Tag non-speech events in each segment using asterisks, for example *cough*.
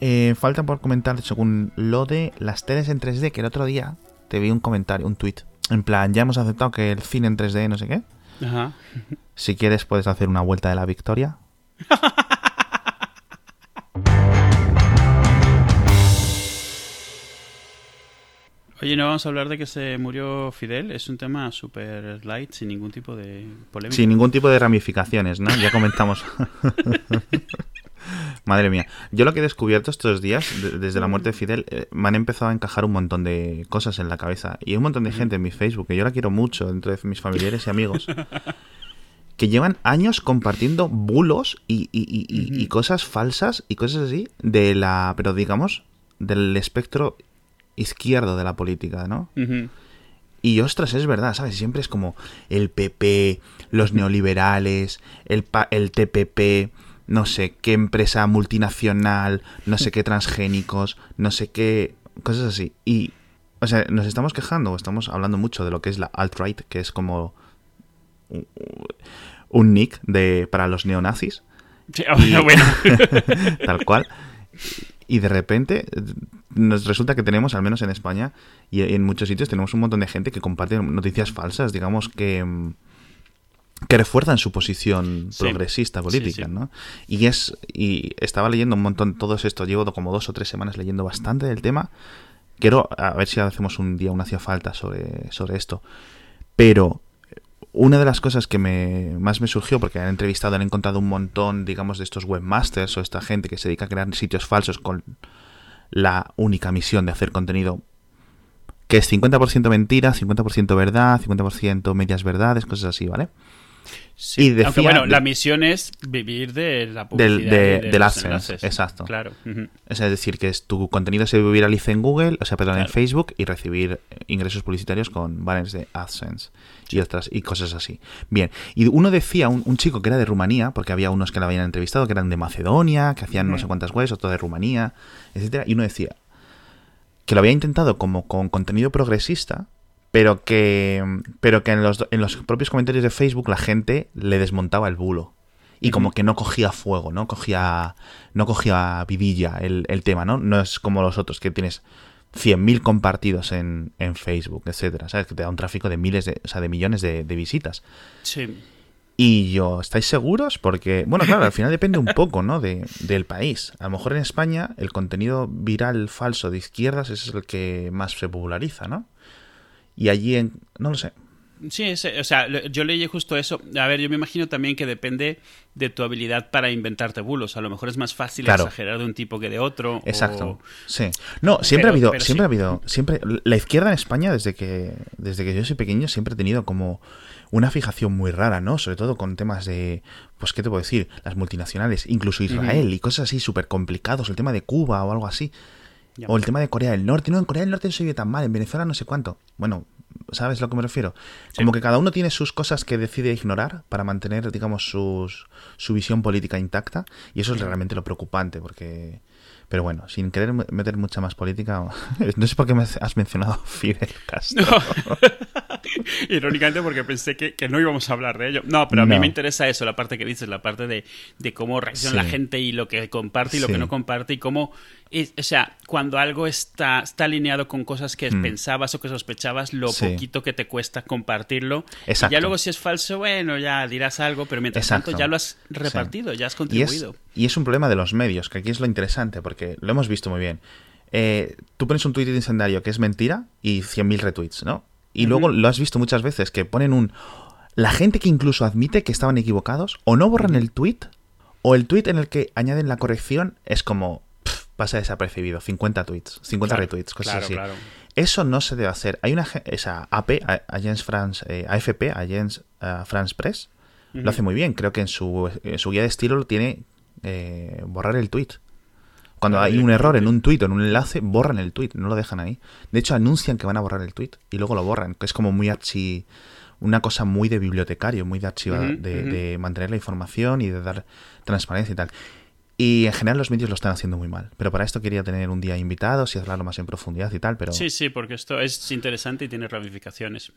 Eh, falta por comentar según lo de las teles en 3D, que el otro día te vi un comentario, un tweet. En plan, ya hemos aceptado que el cine en 3D no sé qué. Ajá. Si quieres puedes hacer una vuelta de la victoria. Oye, no vamos a hablar de que se murió Fidel. Es un tema súper light, sin ningún tipo de polémica. Sin ningún tipo de ramificaciones, ¿no? Ya comentamos. *laughs* Madre mía. Yo lo que he descubierto estos días, de- desde la muerte de Fidel, eh, me han empezado a encajar un montón de cosas en la cabeza. Y hay un montón de gente en mi Facebook, que yo la quiero mucho, dentro de mis familiares y amigos, *laughs* que llevan años compartiendo bulos y, y- y- y- y cosas falsas y cosas así de la, pero digamos, del espectro izquierdo de la política, ¿no? Y ostras, es verdad, ¿sabes? Siempre es como el PP, los *laughs* neoliberales, el, pa- el TPP, no sé qué empresa multinacional, no sé qué transgénicos, no sé qué. cosas así. Y, o sea, nos estamos quejando estamos hablando mucho de lo que es la alt-right, que es como un, nick de, para los neonazis, Sí, *laughs* bueno, bueno. *laughs* tal cual. Y de repente nos resulta que tenemos, al menos en España y en muchos sitios, tenemos un montón de gente que comparte noticias falsas, digamos que mm, que refuerzan su posición Sí. progresista política, Sí, sí. ¿no? Y es y estaba leyendo un montón todo esto, llevo como dos o tres semanas leyendo bastante del tema. Quiero a ver si hacemos un día un hacía falta sobre sobre esto. Pero una de las cosas que me, más me surgió, porque han entrevistado, han encontrado un montón, digamos, de estos webmasters o esta gente que se dedica a crear sitios falsos con la única misión de hacer contenido que es 50% mentira, 50% verdad, 50% medias verdades, cosas así, ¿vale? Sí. Y Aunque decía bueno, la misión es vivir de la publicidad. Del- de- AdSense, enlaces. exacto. Claro. es decir, que es, tu contenido se viralice en Google, o sea, perdón, en. Facebook y recibir ingresos publicitarios con banners de AdSense y otras y cosas así. Bien, y uno decía, un, un chico que era de Rumanía, porque había unos que la habían entrevistado que eran de Macedonia, que hacían no sé cuántas webs, otro de Rumanía, etcétera, y uno decía que lo había intentado como con contenido progresista, pero que pero que en los, en los propios comentarios de Facebook la gente le desmontaba el bulo y como que no cogía fuego, no cogía no cogía vidilla el, el tema, ¿no? No es como los otros que tienes 100.000 compartidos en, en Facebook, etcétera, ¿sabes? Que te da un tráfico de miles de, o sea, de millones de, de visitas. Sí. Y yo, ¿estáis seguros? Porque, bueno, claro, al final depende un poco, ¿no? De, del país. A lo mejor en España el contenido viral falso de izquierdas es el que más se populariza, ¿no? Y allí en... no lo sé. Sí, ese- o sea, yo leí justo eso. A ver, yo me imagino también que depende de tu habilidad para inventarte bulos. A lo mejor es más fácil Claro. exagerar de un tipo que de otro. Exacto. o- Sí. No, siempre Pero- ha habido, siempre sí. ha habido, siempre la izquierda en España desde que desde que yo soy pequeño siempre ha tenido como una fijación muy rara, ¿no? Sobre todo con temas de pues qué te puedo decir, las multinacionales, incluso Israel y cosas así súper complicados, el tema de Cuba o algo así. Ya. O el tema de Corea del Norte. No, en Corea del Norte no se vive tan mal, en Venezuela no sé cuánto. Bueno, ¿sabes a lo que me refiero? Como que cada uno tiene sus cosas que decide ignorar para mantener, digamos, sus, su visión política intacta. Y eso es realmente lo preocupante, porque... Pero bueno, sin querer meter mucha más política, *laughs* no sé por qué me has mencionado Fidel Castro. *laughs* Irónicamente porque pensé que, que no íbamos a hablar de ello. No, pero a mí No. me interesa eso, la parte que dices, la parte de, de cómo reacciona Sí. la gente y lo que comparte y lo Sí. que no comparte y cómo... es- o sea, cuando algo está, está alineado con cosas que Mm. pensabas o que sospechabas, lo Sí. poquito que te cuesta compartirlo. Y Exacto. ya luego si es falso, bueno, ya dirás algo, pero mientras Exacto. tanto ya lo has repartido, ya has Y es, contribuido. y es un problema de los medios, que aquí es lo interesante, porque lo hemos visto muy bien. Eh, tú pones un tuit incendiario que es mentira y 100.000 retweets, ¿no? Y luego lo has visto muchas veces, que ponen un... La gente que incluso admite que estaban equivocados, o no borran el tweet, o el tweet en el que añaden la corrección es como... pff, pasa desapercibido, 50 tweets, 50 Claro, retweets, cosas claro, así. claro. Eso no se debe hacer. Hay una esa AP, Agence France, eh, AFP, Agence France Press, lo hace muy bien. Creo que en su, en su guía de estilo lo tiene eh, borrar el tweet. Cuando hay un error en un tweet o en un enlace, borran el tweet, no lo dejan ahí. De hecho, anuncian que van a borrar el tweet y luego lo borran, que es como muy archi. Una cosa muy de bibliotecario, muy de archivar, Ujú, de, de mantener la información y de dar transparencia y tal. Y en general los medios lo están haciendo muy mal. Pero para esto quería tener un día invitados y hablarlo más en profundidad y tal. Pero Sí, sí, porque esto es interesante y tiene ramificaciones.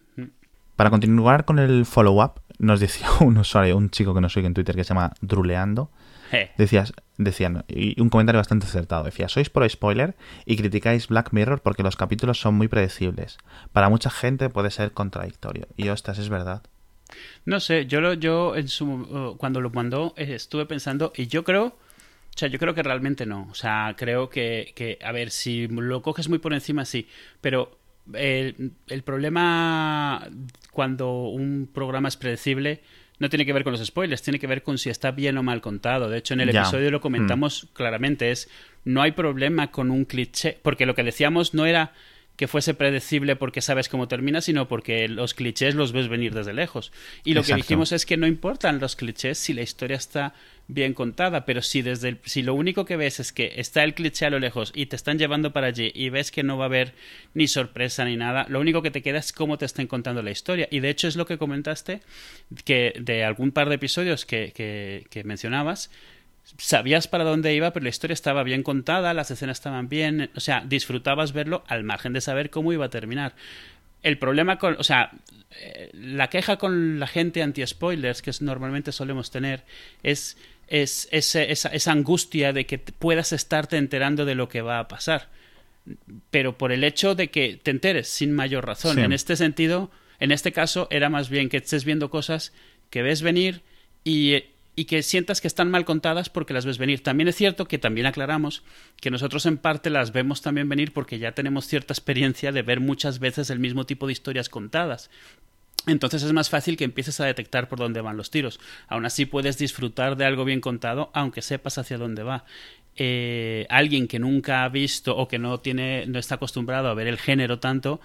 Para continuar con el follow-up, nos decía *laughs* un usuario, un chico que nos sigue en Twitter que se llama Druleando. Decías, decían, y un comentario bastante acertado. Decía, sois por spoiler y criticáis Black Mirror porque los capítulos son muy predecibles. Para mucha gente puede ser contradictorio. Y ostras, es verdad. No sé, yo lo, yo en su uh, cuando lo mandó eh, estuve pensando y yo creo, o sea, yo creo que realmente no. O sea, creo que, que a ver, si lo coges muy por encima, sí, pero el, el problema cuando un programa es predecible no tiene que ver con los spoilers, tiene que ver con si está bien o mal contado. De hecho, en el episodio lo comentamos claramente, es no hay problema con un cliché, porque lo que decíamos no era que fuese predecible porque sabes cómo termina, sino porque los clichés los ves venir desde lejos. Y lo que dijimos es que no importan los clichés si la historia está bien contada, pero si desde el- si lo único que ves es que está el cliché a lo lejos y te están llevando para allí y ves que no va a haber ni sorpresa ni nada, lo único que te queda es cómo te están contando la historia. Y de hecho es lo que comentaste que de algún par de episodios que, que, que mencionabas, sabías para dónde iba, pero la historia estaba bien contada, las escenas estaban bien, o sea, disfrutabas verlo al margen de saber cómo iba a terminar. El problema con, o sea, eh, la queja con la gente anti-spoilers que es- normalmente solemos tener es, es ese- esa, esa angustia de que puedas estarte enterando de lo que va a pasar. Pero por el hecho de que te enteres sin mayor razón. Sí. En este sentido, en este caso, era más bien que estés viendo cosas que ves venir y, y que sientas que están mal contadas porque las ves venir. También es cierto que también aclaramos que nosotros en parte las vemos también venir porque ya tenemos cierta experiencia de ver muchas veces el mismo tipo de historias contadas. Entonces es más fácil que empieces a detectar por dónde van los tiros. Aún así puedes disfrutar de algo bien contado, aunque sepas hacia dónde va. Eh, alguien que nunca ha visto o que no tiene, no está acostumbrado a ver el género tanto,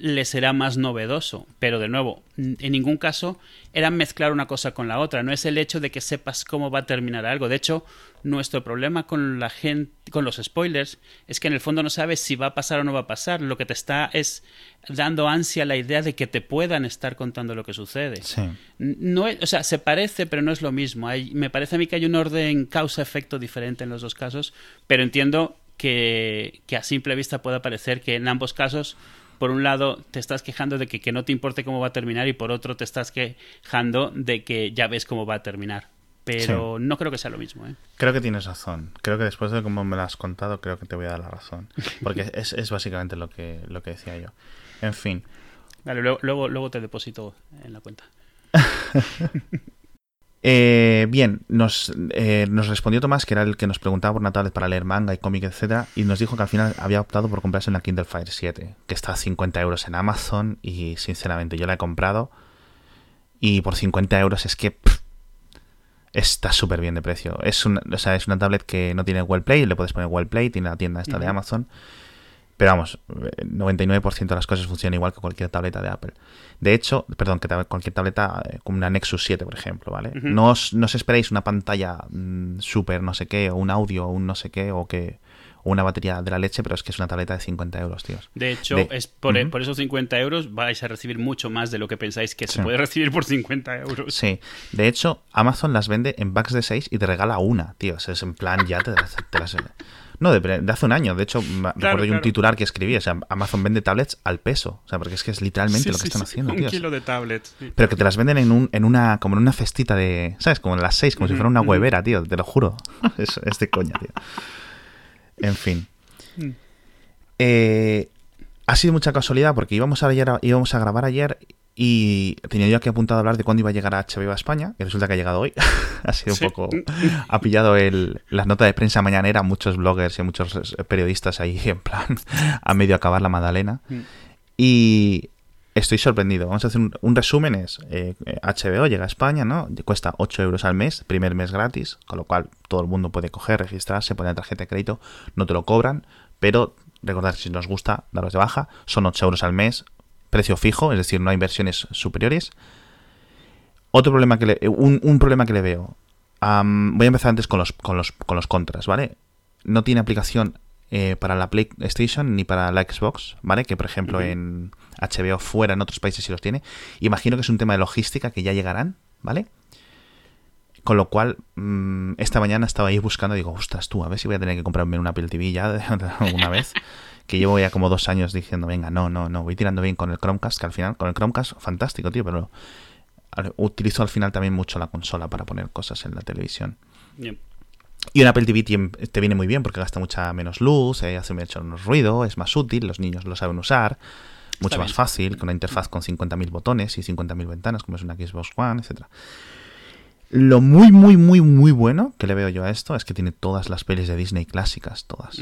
le será más novedoso. Pero de nuevo, en ningún caso era mezclar una cosa con la otra. No es el hecho de que sepas cómo va a terminar algo. De hecho, nuestro problema con la gente, con los spoilers, es que en el fondo no sabes si va a pasar o no va a pasar. Lo que te está es dando ansia la idea de que te puedan estar contando lo que sucede. Sí. No es- o sea, se parece, pero no es lo mismo. Hay, me parece a mí que hay un orden causa-efecto diferente en los dos casos, pero entiendo que, que a simple vista pueda parecer que en ambos casos, por un lado, te estás quejando de que, que no te importe cómo va a terminar y por otro te estás quejando de que ya ves cómo va a terminar. Pero no creo que sea lo mismo, ¿eh? Creo que tienes razón. Creo que después de cómo me lo has contado, creo que te voy a dar la razón. Porque *laughs* es, es básicamente lo que, lo que decía yo. En fin. Vale, luego, luego, luego te deposito en la cuenta. *laughs* Eh, bien, nos, eh, nos respondió Tomás, que era el que nos preguntaba por una tablet para leer manga y cómic, etcétera, y nos dijo que al final había optado por comprarse una Kindle Fire 7, que está a 50 euros en Amazon, y sinceramente yo la he comprado, y por 50 euros es que pff, está súper bien de precio. Es una, o sea, es una tablet que no tiene Well Play, le puedes poner Well Play, tiene la tienda esta de. Amazon, pero vamos, eh, 99% de las cosas funcionan igual que cualquier tableta de Apple. De hecho, perdón, que cualquier tableta eh, como una Nexus 7, por ejemplo, ¿vale? No, os, no os esperéis una pantalla mm, súper no sé qué, o un audio, o un no sé qué, o que o una batería de la leche, pero es que es una tableta de 50 euros, tíos. De hecho, De- es por, por esos 50 euros vais a recibir mucho más de lo que pensáis que se puede recibir por 50 euros. Sí, de hecho, Amazon las vende en packs de 6 y te regala una, tío. O sea, es en plan, ya te, te las... No, de, de hace un año. De hecho, me recuerdo yo un claro. titular que escribí. O sea, Amazon vende tablets al peso. O sea, porque es que es literalmente Sí, lo que sí, están sí, haciendo, Un tío. kilo de tablets. Pero que te las venden en, un, en una, como en una cestita de, ¿sabes? Como en las 6, como si fuera una huevera, tío. Te lo juro. *laughs* es, es de coña, tío. En fin. Mm. Eh, ha sido mucha casualidad porque íbamos a, ayer, íbamos a grabar ayer y tenía yo aquí apuntado a hablar de cuándo iba a llegar a HBO a España y resulta que ha llegado hoy. *laughs* ha sido Sí. un poco... Ha pillado el, las notas de prensa mañanera, muchos bloggers y muchos eh, periodistas ahí *laughs* en plan a medio acabar la Madalena. Mm. Y estoy sorprendido. Vamos a hacer un, un resumen. Es eh, HBO llega a España, ¿no? Cuesta 8 euros al mes, primer mes gratis, con lo cual todo el mundo puede coger, registrarse, poner tarjeta de crédito, no te lo cobran, pero recordad que si nos gusta, daros de baja, son 8 euros al mes, precio fijo, es decir, no hay versiones superiores. Otro problema que le, eh, un, un problema que le veo. Voy a empezar antes con los, con los, con los contras, ¿vale? No tiene aplicación eh, para la PlayStation ni para la Xbox, ¿vale? Que por ejemplo en HBO fuera, en otros países sí los tiene. Imagino que es un tema de logística que ya llegarán, ¿vale? Con lo cual, mm, esta mañana estaba ahí buscando, digo, ostras, tú, a ver si voy a tener que comprarme una Apple TV ya *laughs* alguna vez. Que llevo ya como dos años diciendo, venga, no, no, no, voy tirando bien con el Chromecast, que al final, con el Chromecast, fantástico, tío, pero utilizo al final también mucho la consola para poner cosas en la televisión. Y un Apple TV te viene muy bien porque gasta mucha menos luz, eh, hace menos ruido, es más útil, los niños lo saben usar, mucho más fácil, con una interfaz con 50.000 botones y 50.000 ventanas, como es una Xbox One, etc. Lo muy, muy, muy, muy bueno que le veo yo a esto es que tiene todas las pelis de Disney clásicas, todas.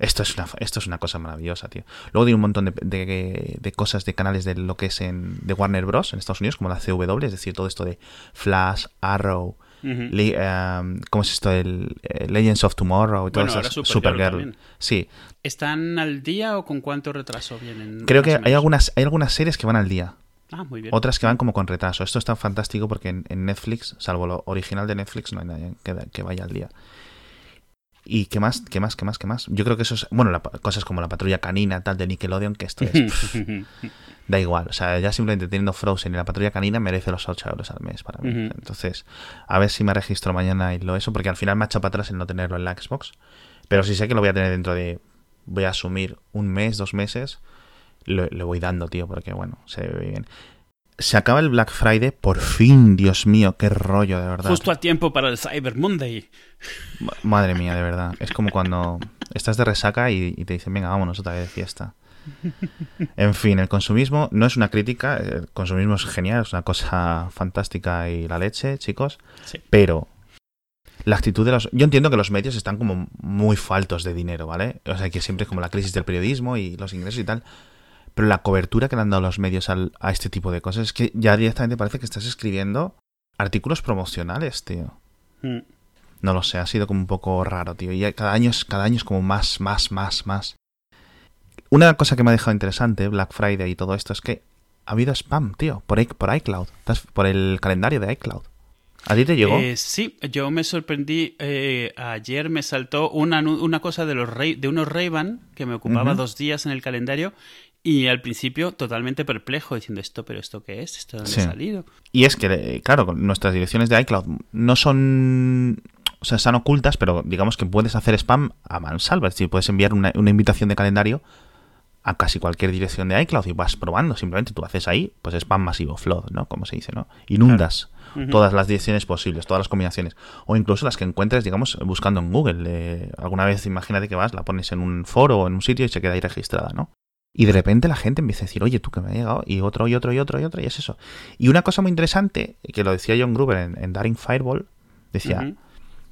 Esto es, una, esto es una cosa maravillosa, tío. Luego tiene un montón de, cosas de canales de lo que es en, de Warner Bros. en Estados Unidos, como la CW, es decir, todo esto de Flash, Arrow, um, ¿cómo es esto? El, eh, Legends of Tomorrow y todo eso. Supergirl. Sí. ¿Están al día o con cuánto retraso vienen? Creo que hay algunas, hay algunas series que van al día. Ah, muy bien. Otras que van como con retraso. Esto está fantástico porque en, Netflix, salvo lo original de Netflix, no hay nadie que vaya al día. ¿Y qué más? ¿Qué más? ¿Qué más? ¿Qué más? Yo creo que eso es. Bueno, cosas como la patrulla canina, tal, de Nickelodeon, que esto es. *laughs* da igual. O sea, ya simplemente teniendo Frozen y la patrulla canina merece los 8 euros al mes para mí. Entonces, a ver si me registro mañana y lo eso, porque al final me ha echado para atrás el no tenerlo en la Xbox. Pero si sé que lo voy a tener dentro de. Voy a asumir un mes, dos meses. Le voy dando, tío, porque bueno, se ve bien se acaba el Black Friday, por fin, Dios mío, qué rollo, de verdad. Justo a tiempo para el Cyber Monday. Madre mía, de verdad. Es como cuando estás de resaca y, te dicen, venga, vámonos otra vez de fiesta. En fin, el consumismo no es una crítica, el consumismo es genial, es una cosa fantástica y la leche, chicos. Pero la actitud de los... Yo entiendo que los medios están como muy faltos de dinero, ¿vale? O sea, que siempre es como la crisis del periodismo y los ingresos y tal. Pero la cobertura que le han dado los medios a este tipo de cosas es que ya directamente parece que estás escribiendo artículos promocionales, tío. Hmm. No lo sé, ha sido como un poco raro, tío. Y cada año es, cada año es como más, más, más, más. Una cosa que me ha dejado interesante, Black Friday y todo esto, es que ha habido spam, tío, por, por iCloud, por el calendario de iCloud. ¿A ti te llegó? Eh, sí, yo me sorprendí. Eh, ayer me saltó una, una cosa de, los de unos ray que me ocupaba dos días en el calendario y al principio totalmente perplejo, diciendo esto, pero ¿esto qué es? ¿Esto dónde ha salido? Y es que, claro, nuestras direcciones de iCloud no son... O sea, están ocultas, pero digamos que puedes hacer spam a mansalva. Es decir, puedes enviar una, invitación de calendario a casi cualquier dirección de iCloud y vas probando. Simplemente tú haces ahí, pues spam masivo, flood, ¿no? Como se dice, ¿no? Inundas todas las direcciones posibles, todas las combinaciones. O incluso las que encuentres, digamos, buscando en Google. alguna vez imagínate que vas, la pones en un foro o en un sitio y se queda ahí registrada, ¿no? Y de repente la gente empieza a decir, oye, tú que me ha llegado, y otro, y otro, y otro, y otro, y es eso. Y una cosa muy interesante, que lo decía John Gruber en, Daring Fireball, decía,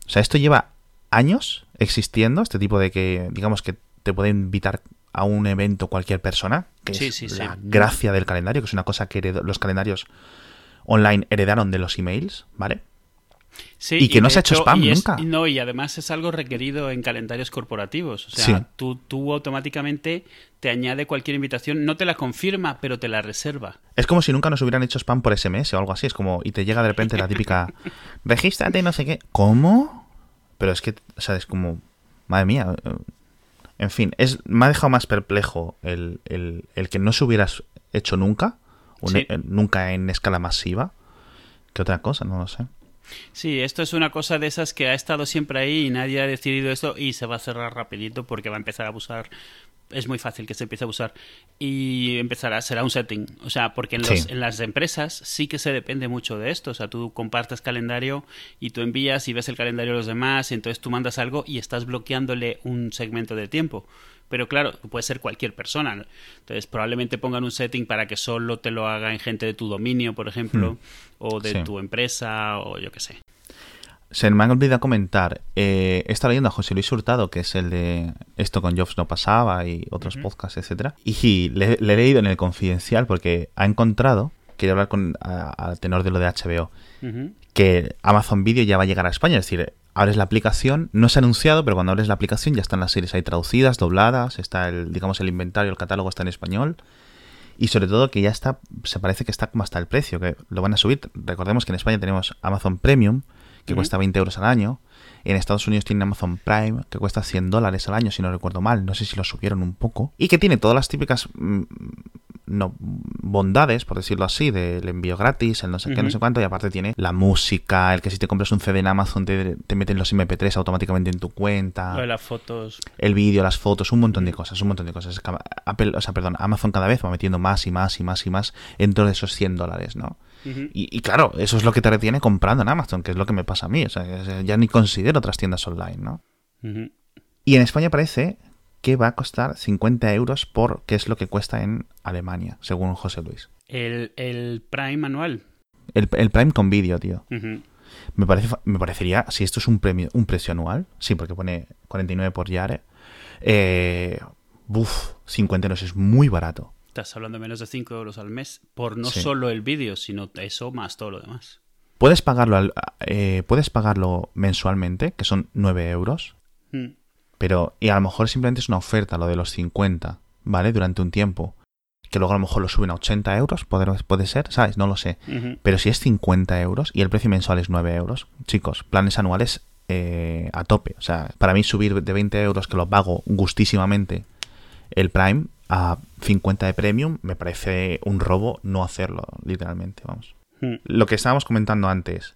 o sea, esto lleva años existiendo, este tipo de que, digamos que te puede invitar a un evento cualquier persona, que es la gracia del calendario, que es una cosa que los calendarios online heredaron de los emails, ¿vale? Y que no se ha hecho spam nunca. No, y además es algo requerido en calendarios corporativos. O sea, tú, tú automáticamente te añade cualquier invitación, no te la confirma, pero te la reserva. Es como si nunca nos hubieran hecho spam por SMS o algo así. Es como, y te llega de repente la típica, *laughs* regístrate, no sé qué. ¿Cómo? Pero es que, o sea, es como, madre mía. Eh, en fin, es, me ha dejado más perplejo el, que no se hubiera hecho nunca, eh, nunca en escala masiva, que otra cosa, no lo sé. Sí, esto es una cosa de esas que ha estado siempre ahí y nadie ha decidido esto y se va a cerrar rapidito porque va a empezar a abusar. Es muy fácil que se empiece a abusar y empezará, será un setting. O sea, porque en, en las empresas sí que se depende mucho de esto. O sea, tú compartes calendario y tú envías y ves el calendario de los demás, y entonces tú mandas algo y estás bloqueándole un segmento de tiempo. Pero claro, puede ser cualquier persona. Entonces, probablemente pongan un setting para que solo te lo haga en gente de tu dominio, por ejemplo, hmm. o de tu empresa, o yo qué sé. Se me ha olvidado comentar. Eh, he estado leyendo a José Luis Hurtado, que es el de Esto con Jobs no pasaba y otros podcasts, etcétera. Y le, he leído en el confidencial porque ha encontrado, quiere hablar con al tenor de lo de HBO, que Amazon Video ya va a llegar a España. Es decir, abres la aplicación, no se ha anunciado, pero cuando abres la aplicación ya están las series ahí traducidas, dobladas, está el, digamos, el inventario, el catálogo está en español. Y sobre todo que ya está, se parece que está como hasta el precio, que lo van a subir. Recordemos que en España tenemos Amazon Premium, que cuesta 20 euros al año. En Estados Unidos tiene Amazon Prime, que cuesta 100 dólares al año, si no recuerdo mal. No sé si lo subieron un poco. Y que tiene todas las típicas mm, no, bondades, por decirlo así, del envío gratis, el no sé qué, no sé cuánto, y aparte tiene la música, el que si te compras un CD en Amazon te, te meten los MP3 automáticamente en tu cuenta. Las fotos. El vídeo, las fotos, un montón de cosas, un montón de cosas. Apple, o sea, perdón, Amazon cada vez va metiendo más y más y más y más dentro de esos 100 dólares, ¿no? y, claro, eso es lo que te retiene comprando en Amazon, que es lo que me pasa a mí. O sea, ya ni considero otras tiendas online, ¿no? Y en España parece que va a costar 50 euros por qué es lo que cuesta en Alemania, según José Luis. El, Prime anual. El, Prime con vídeo, tío. me, parece, me parecería, si esto es un, premio, un precio anual, sí, porque pone 49 por Yare, eh, buf, 50 euros es muy barato. Estás hablando de menos de 5 euros al mes por no solo el vídeo, sino eso más todo lo demás. Puedes pagarlo, eh, puedes pagarlo mensualmente, que son 9 euros. Pero, y a lo mejor simplemente es una oferta lo de los 50, ¿vale? Durante un tiempo. Que luego a lo mejor lo suben a 80 euros, puede, puede ser, ¿sabes? No lo sé. Pero si es 50 euros y el precio mensual es 9 euros, chicos, planes anuales eh, a tope. O sea, para mí subir de 20 euros, que lo pago gustísimamente, el Prime, a 50 de Premium, me parece un robo no hacerlo, literalmente, vamos. Hmm. Lo que estábamos comentando antes,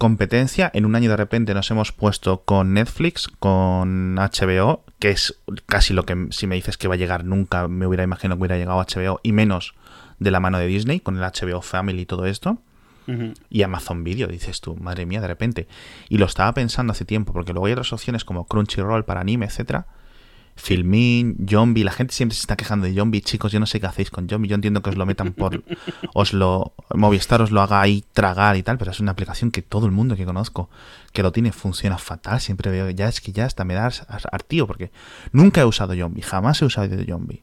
competencia, en un año de repente nos hemos puesto con Netflix, con HBO, que es casi lo que si me dices que va a llegar nunca me hubiera imaginado que hubiera llegado HBO, y menos de la mano de Disney, con el HBO Family y todo esto. Y Amazon Video, dices tú, madre mía, de repente. Y lo estaba pensando hace tiempo, porque luego hay otras opciones como Crunchyroll para anime, etcétera, Filmin, Zombie, la gente siempre se está quejando de Zombie, chicos, yo no sé qué hacéis con Zombie, yo entiendo que os lo metan por, *laughs* os lo, Movistar os lo haga ahí tragar y tal, pero es una aplicación que todo el mundo que conozco que lo tiene funciona fatal, siempre veo, ya es que ya hasta me da artío, porque nunca he usado Zombie, jamás he usado Zombie,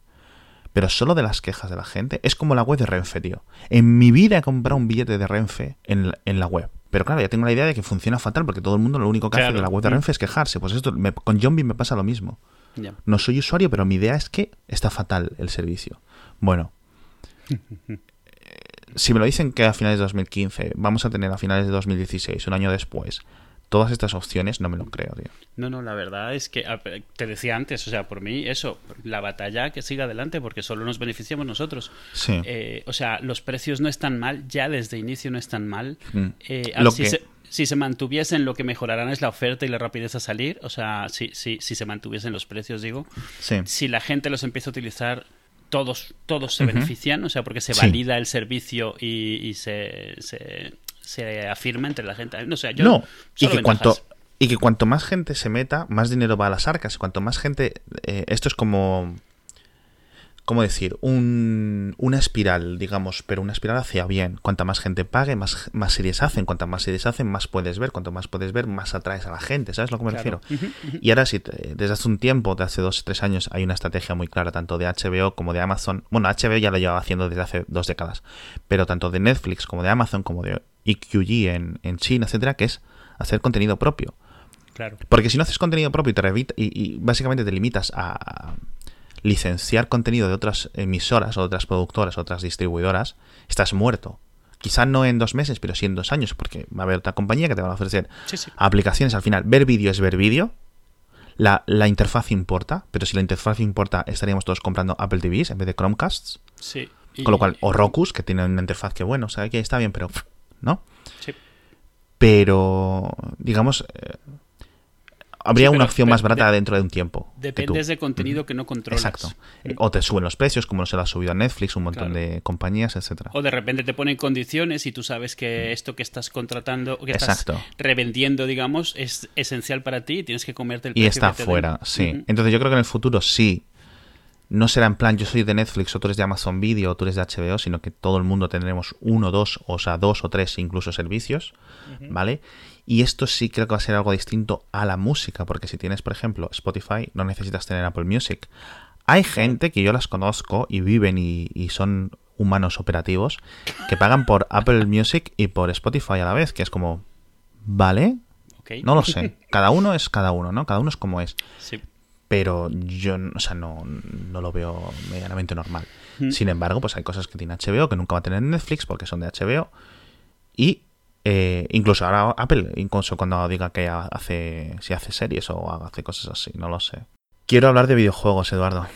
pero solo de las quejas de la gente, es como la web de Renfe, tío, en mi vida he comprado un billete de Renfe en, la web, pero claro, ya tengo la idea de que funciona fatal porque todo el mundo lo único que hace de la web de mm. Renfe es quejarse. Pues esto con Zombie me pasa lo mismo. No soy usuario, pero mi idea es que está fatal el servicio. Bueno, *laughs* si me lo dicen que a finales de 2015 vamos a tener a finales de 2016, un año después, todas estas opciones, no me lo creo, tío. No, no, la verdad es que te decía antes, o sea, por mí eso, la batalla que siga adelante porque solo nos beneficiamos nosotros. Sí. Eh, o sea, los precios no están mal, ya desde inicio no están mal. Mm. Eh, lo que si se mantuviesen, lo que mejorarán es la oferta y la rapidez a salir. O sea, si, si, si se mantuviesen los precios, digo. Si la gente los empieza a utilizar, todos, todos se benefician. O sea, porque se valida el servicio y, se, se, afirma entre la gente. No, sé, yo no. y que cuanto y que cuanto más gente se meta, más dinero va a las arcas. Cuanto más gente. Eh, esto es como ¿cómo decir? Un, una espiral, digamos, pero una espiral hacia bien. Cuanta más gente pague, más, más series hacen. Cuanta más series hacen, más puedes ver. Cuanto más puedes ver, más atraes a la gente. ¿Sabes a lo que me refiero? Y ahora sí, desde hace un tiempo, de hace dos o tres años, hay una estrategia muy clara, tanto de HBO como de Amazon. Bueno, HBO ya lo lleva haciendo desde hace dos décadas. Pero tanto de Netflix como de Amazon, como de EQG en, en China, etcétera, que es hacer contenido propio. Claro. Porque si no haces contenido propio y, te y básicamente te limitas a, licenciar contenido de otras emisoras, otras productoras, otras distribuidoras, estás muerto. Quizá no en dos meses, pero sí en dos años, porque va a haber otra compañía que te va a ofrecer aplicaciones al final. Ver vídeo es ver vídeo. La, interfaz importa, pero si la interfaz importa, estaríamos todos comprando Apple TVs en vez de Chromecasts. Sí. Con lo cual, o Rokus, que tiene una interfaz que bueno, o sea, que está bien, pero ¿no? Sí. Pero, digamos, habría una opción más barata dentro de un tiempo. Depende de contenido que no controlas. Exacto. O te suben los precios, como se lo ha subido a Netflix, un montón de compañías, etcétera. O de repente te ponen condiciones y tú sabes que esto que estás contratando, que estás revendiendo, digamos, es esencial para ti y tienes que comerte el precio. Y está fuera, sí. Entonces yo creo que en el futuro sí. No será en plan, yo soy de Netflix, o tú eres de Amazon Video, o tú eres de HBO, sino que todo el mundo tendremos uno, dos, o sea, dos o tres incluso servicios, ¿vale? Y esto sí creo que va a ser algo distinto a la música, porque si tienes, por ejemplo, Spotify, no necesitas tener Apple Music. Hay gente que yo las conozco y viven y, son humanos operativos que pagan por Apple Music y por Spotify a la vez, que es como, ¿vale? No lo sé. Cada uno es cada uno, ¿no? Cada uno es como es. Sí. Pero yo, o sea, no, no lo veo medianamente normal. Sin embargo, pues hay cosas que tiene HBO que nunca va a tener Netflix porque son de HBO. Y eh, incluso ahora Apple, incluso cuando diga que hace, si hace series o hace cosas así, no lo sé. Quiero hablar de videojuegos, Eduardo.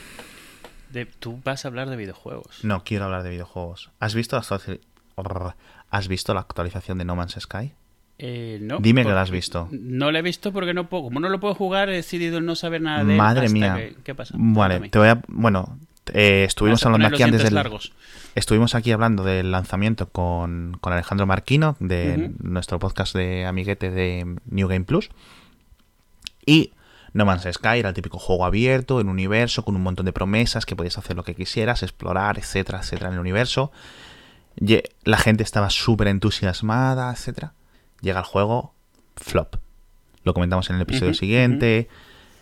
De, tú vas a hablar de videojuegos. No, quiero hablar de videojuegos. ¿Has visto la, ¿Has visto la actualización de No Man's Sky? Eh, no, Dime que lo has visto. No lo he visto porque no puedo. Como no lo puedo jugar, he decidido no saber nada de Madre mía. que- ¿Qué pasa? Vale, Cuéntame. te voy a. Bueno, eh, estuvimos hablando aquí antes del. largos. Estuvimos aquí hablando del lanzamiento con, con Alejandro Marquino de nuestro podcast de amiguete de New Game Plus. Y No Man's Sky era el típico juego abierto, en un universo, con un montón de promesas, que podías hacer lo que quisieras, explorar, etcétera, etcétera, en el universo. La gente estaba súper entusiasmada, etcétera. Llega el juego, flop. Lo comentamos en el episodio siguiente.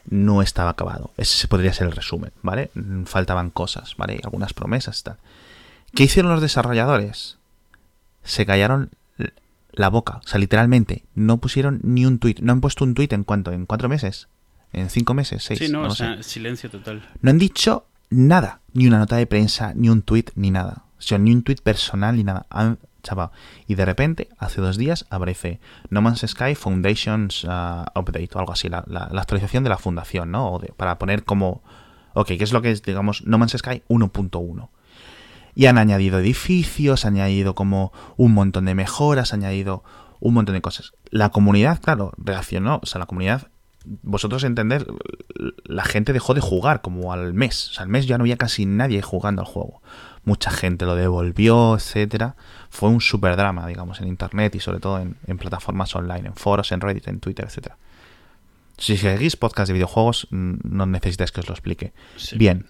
No estaba acabado. Ese podría ser el resumen, ¿vale? Mm, Faltaban cosas, ¿vale? Y algunas promesas y tal. ¿Qué hicieron los desarrolladores? Se callaron la boca. O sea, literalmente, no pusieron ni un tweet. No han puesto un tweet en cuánto, en cuatro meses. En cinco meses, seis. Sí, no, no o sé. sea, silencio total. No han dicho nada, ni una nota de prensa, ni un tweet, ni nada. O sea, ni un tweet personal, ni nada. Han chapado. Y de repente, hace dos días, aparece No Man's Sky Foundations uh, Update o algo así, la, actualización de la fundación, ¿no? O para poner como, ok, ¿qué es lo que es, digamos, No Man's Sky 1.1? Y han añadido edificios, han añadido como un montón de mejoras, han añadido un montón de cosas. La comunidad, claro, reaccionó, o sea, la comunidad vosotros entender, la gente dejó de jugar como al mes. O sea, al mes ya no había casi nadie jugando al juego. Mucha gente lo devolvió, etcétera. Fue un super drama, digamos, en internet y sobre todo en, en plataformas online, en foros, en Reddit, en Twitter, etcétera. Si seguís podcast de videojuegos, no necesitáis que os lo explique. Sí. Bien,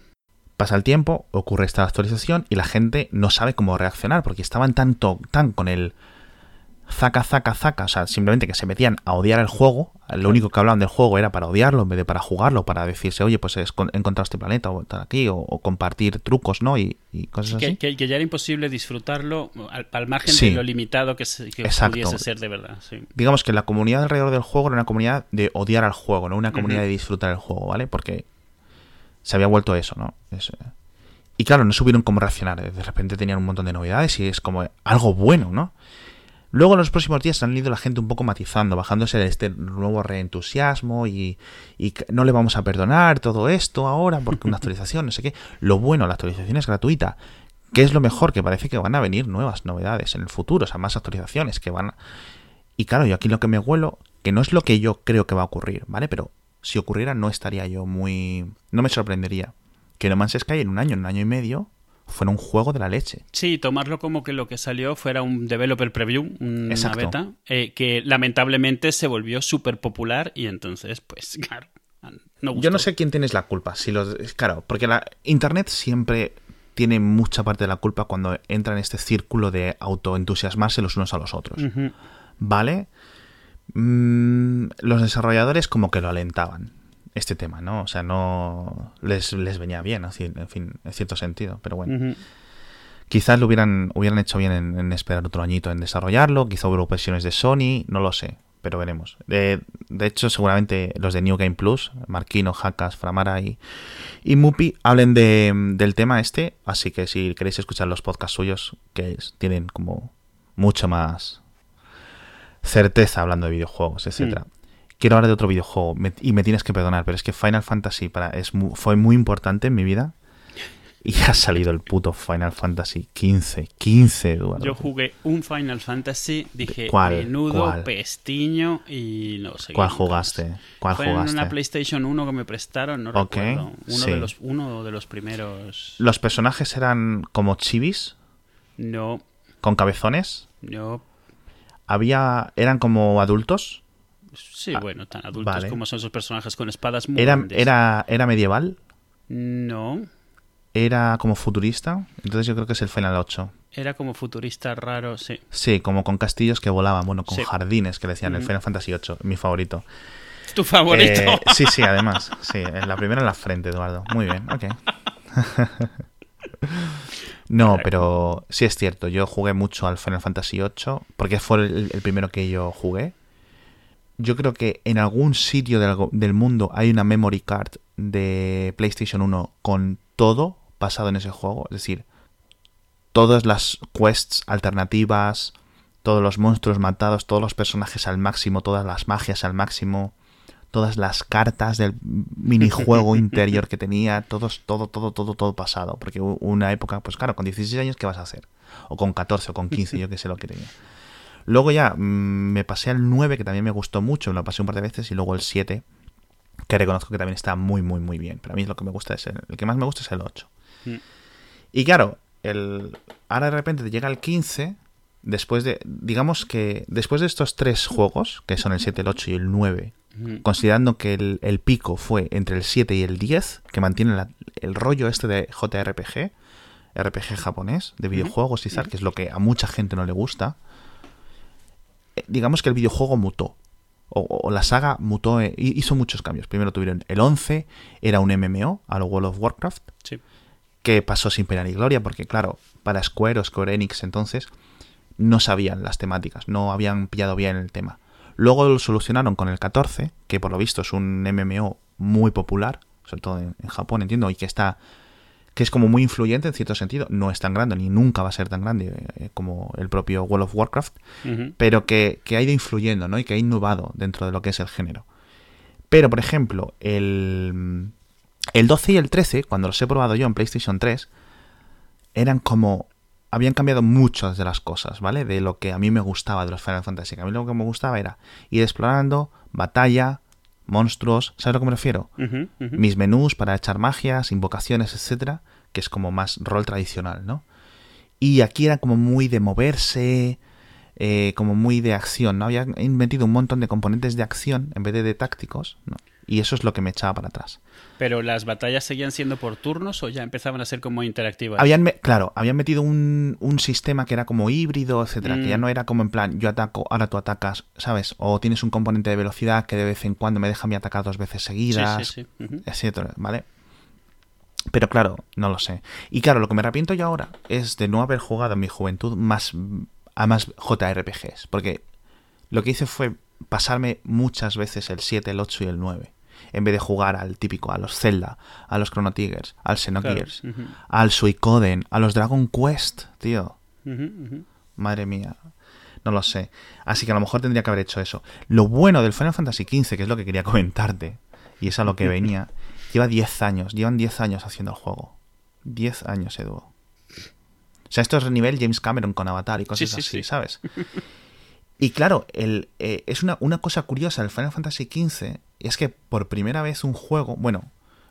pasa el tiempo, ocurre esta actualización y la gente no sabe cómo reaccionar porque estaban tanto, tan con el zaca, zaca, zaca, o sea, simplemente que se metían a odiar el juego, lo único que hablaban del juego era para odiarlo en vez de para jugarlo, para decirse, oye, pues he encontrado este planeta o estar aquí, o, o compartir trucos, ¿no? Y, y cosas Que, así. que- que ya era imposible disfrutarlo al, al margen Sí. de lo limitado que, se- que pudiese ser de verdad. Sí. Digamos que la comunidad alrededor del juego era una comunidad de odiar al juego, no una comunidad de disfrutar el juego, ¿vale? Porque se había vuelto eso, ¿no? Eh, y claro, no supieron cómo reaccionar. De repente tenían un montón de novedades y es como algo bueno, ¿no? Luego en los próximos días han ido la gente un poco matizando, bajándose este nuevo reentusiasmo y, y que no le vamos a perdonar todo esto ahora porque una actualización, no sé qué. Lo bueno, la actualización es gratuita. ¿Qué es lo mejor? Que parece que van a venir nuevas novedades en el futuro, o sea, más actualizaciones que van a... Y claro, yo aquí lo que me huelo, que no es lo que yo creo que va a ocurrir, ¿vale? Pero si ocurriera no estaría yo muy... No me sorprendería que No Man's Sky en un año, en un año y medio, fuera un juego de la leche. Sí, tomarlo como que lo que salió fuera un developer preview, una Exacto. beta, eh, que lamentablemente se volvió súper popular y entonces, pues *laughs* claro, no gustó. Yo no sé quién tienes la culpa. Si los, claro, porque la Internet siempre tiene mucha parte de la culpa cuando entra en este círculo de autoentusiasmarse los unos a los otros. ¿Vale? Mm, los desarrolladores como que lo alentaban, este tema, ¿no? O sea, no les, les venía bien, en fin, en cierto sentido, pero bueno. Quizás lo hubieran, hubieran hecho bien en, en esperar otro añito en desarrollarlo, quizá hubo presiones de Sony, no lo sé, pero veremos. De, de hecho, seguramente los de New Game Plus, Marquino, Hakas, Framara y, y Mupi, hablen de, del tema este, así que si queréis escuchar los podcasts suyos, que es- tienen como mucho más certeza hablando de videojuegos, etcétera. Quiero hablar de otro videojuego me- y me tienes que perdonar, pero es que Final Fantasy para, es fue muy importante en mi vida y ha salido el puto Final Fantasy 15. 15, Eduardo. Yo jugué un Final Fantasy, dije ¿Cuál? menudo, ¿Cuál? pestiño y no sé. ¿Cuál jugaste? ¿Cuál Fue jugaste? en una PlayStation 1 que me prestaron, no recuerdo. Uno, sí. de los, uno de los primeros. Los personajes eran como chivis, No, con cabezones. no. Había, eran como adultos. Sí, bueno, tan adultos vale. como son esos personajes con espadas muy Era, grandes. era, era medieval. No, Era como futurista. Entonces yo creo que es el Final 8. era como futurista raro, sí. Sí, como con castillos que volaban, bueno, con Sí. jardines que le decían, el Ujú. Final Fantasy 8, mi favorito. ¿Es tu favorito? Eh, sí, sí, *laughs* además. Sí, en la primera en la frente, Eduardo. Muy bien, ok. *laughs* no, pero sí es cierto. Yo jugué mucho al Final Fantasy VIII porque fue el, el primero que yo jugué. Yo creo que en algún sitio del, del mundo hay una memory card de PlayStation 1 con todo basado en ese juego. Es decir, todas las quests alternativas, todos los monstruos matados, todos los personajes al máximo, todas las magias al máximo, todas las cartas del minijuego *laughs* interior que tenía, todos, todo, todo, todo, todo pasado. Porque una época, pues claro, con 16 años, ¿qué vas a hacer? O con 14 o con 15, yo qué sé lo que tenía. Luego ya mm, me pasé al 9, que también me gustó mucho, lo pasé un par de veces, y luego el 7, que reconozco que también está muy, muy, muy bien. Pero a mí lo que me gusta es el, el que más me gusta es el 8. Mm. Y claro, el, ahora de repente te llega el 15, después de, digamos que después de estos tres juegos, que son el 7, el 8 y el 9, considerando que el, pico fue entre el 7 y el 10, que mantiene el rollo este de JRPG, RPG japonés, de videojuegos y tal, que es lo que a mucha gente no le gusta, digamos que el videojuego mutó. O, la saga mutó, e, hizo muchos cambios. Primero tuvieron el 11, era un MMO, a lo World of Warcraft, que pasó sin pena ni gloria, porque claro, para Square o Square Enix entonces no sabían las temáticas, no habían pillado bien el tema. Luego lo solucionaron con el 14, que por lo visto es un MMO muy popular, sobre todo en, Japón, entiendo, y que está que es como muy influyente en cierto sentido, no es tan grande ni nunca va a ser tan grande eh, como el propio World of Warcraft, pero que, que, ha ido influyendo, ¿no? Y que ha innovado dentro de lo que es el género. Pero, por ejemplo, el, el 12 y el 13, cuando los he probado yo en PlayStation 3, eran como habían cambiado muchas de las cosas, ¿vale? De lo que a mí me gustaba de los Final Fantasy. Que a mí lo que me gustaba era ir explorando, batalla, monstruos, ¿sabes a lo que me refiero? Mis menús para echar magias, invocaciones, etcétera, que es como más rol tradicional, ¿no? Y aquí era como muy de moverse, eh, como muy de acción, ¿no? Había metido un montón de componentes de acción en vez de de tácticos, ¿no? Y eso es lo que me echaba para atrás. ¿Pero las batallas seguían siendo por turnos o ya empezaban a ser como interactivas? Habían claro, habían metido un, sistema que era como híbrido, etcétera, que ya mm. no era como en plan, yo ataco, ahora tú atacas, ¿sabes? O tienes un componente de velocidad que de vez en cuando me deja mí atacar dos veces seguidas, sí, sí, sí. etcétera, ¿vale? Pero claro, no lo sé. Y claro, lo que me arrepiento yo ahora es de no haber jugado en mi juventud más a más JRPGs, porque lo que hice fue pasarme muchas veces el 7, el 8 y el 9 en vez de jugar al típico, a los Zelda, a los Chrono Tigers, al Xenogears, al Suicoden, a los Dragon Quest, tío. Madre mía. No lo sé. Así que a lo mejor tendría que haber hecho eso. Lo bueno del Final Fantasy XV, que es lo que quería *laughs* comentarte, y es a lo que venía, lleva 10 años, llevan 10 años haciendo el juego. 10 años, Edu. O sea, esto es nivel James Cameron con Avatar y cosas así, ¿sabes? *laughs* Y claro, el, eh, es una, una, cosa curiosa del Final Fantasy XV, es que por primera vez un juego, bueno,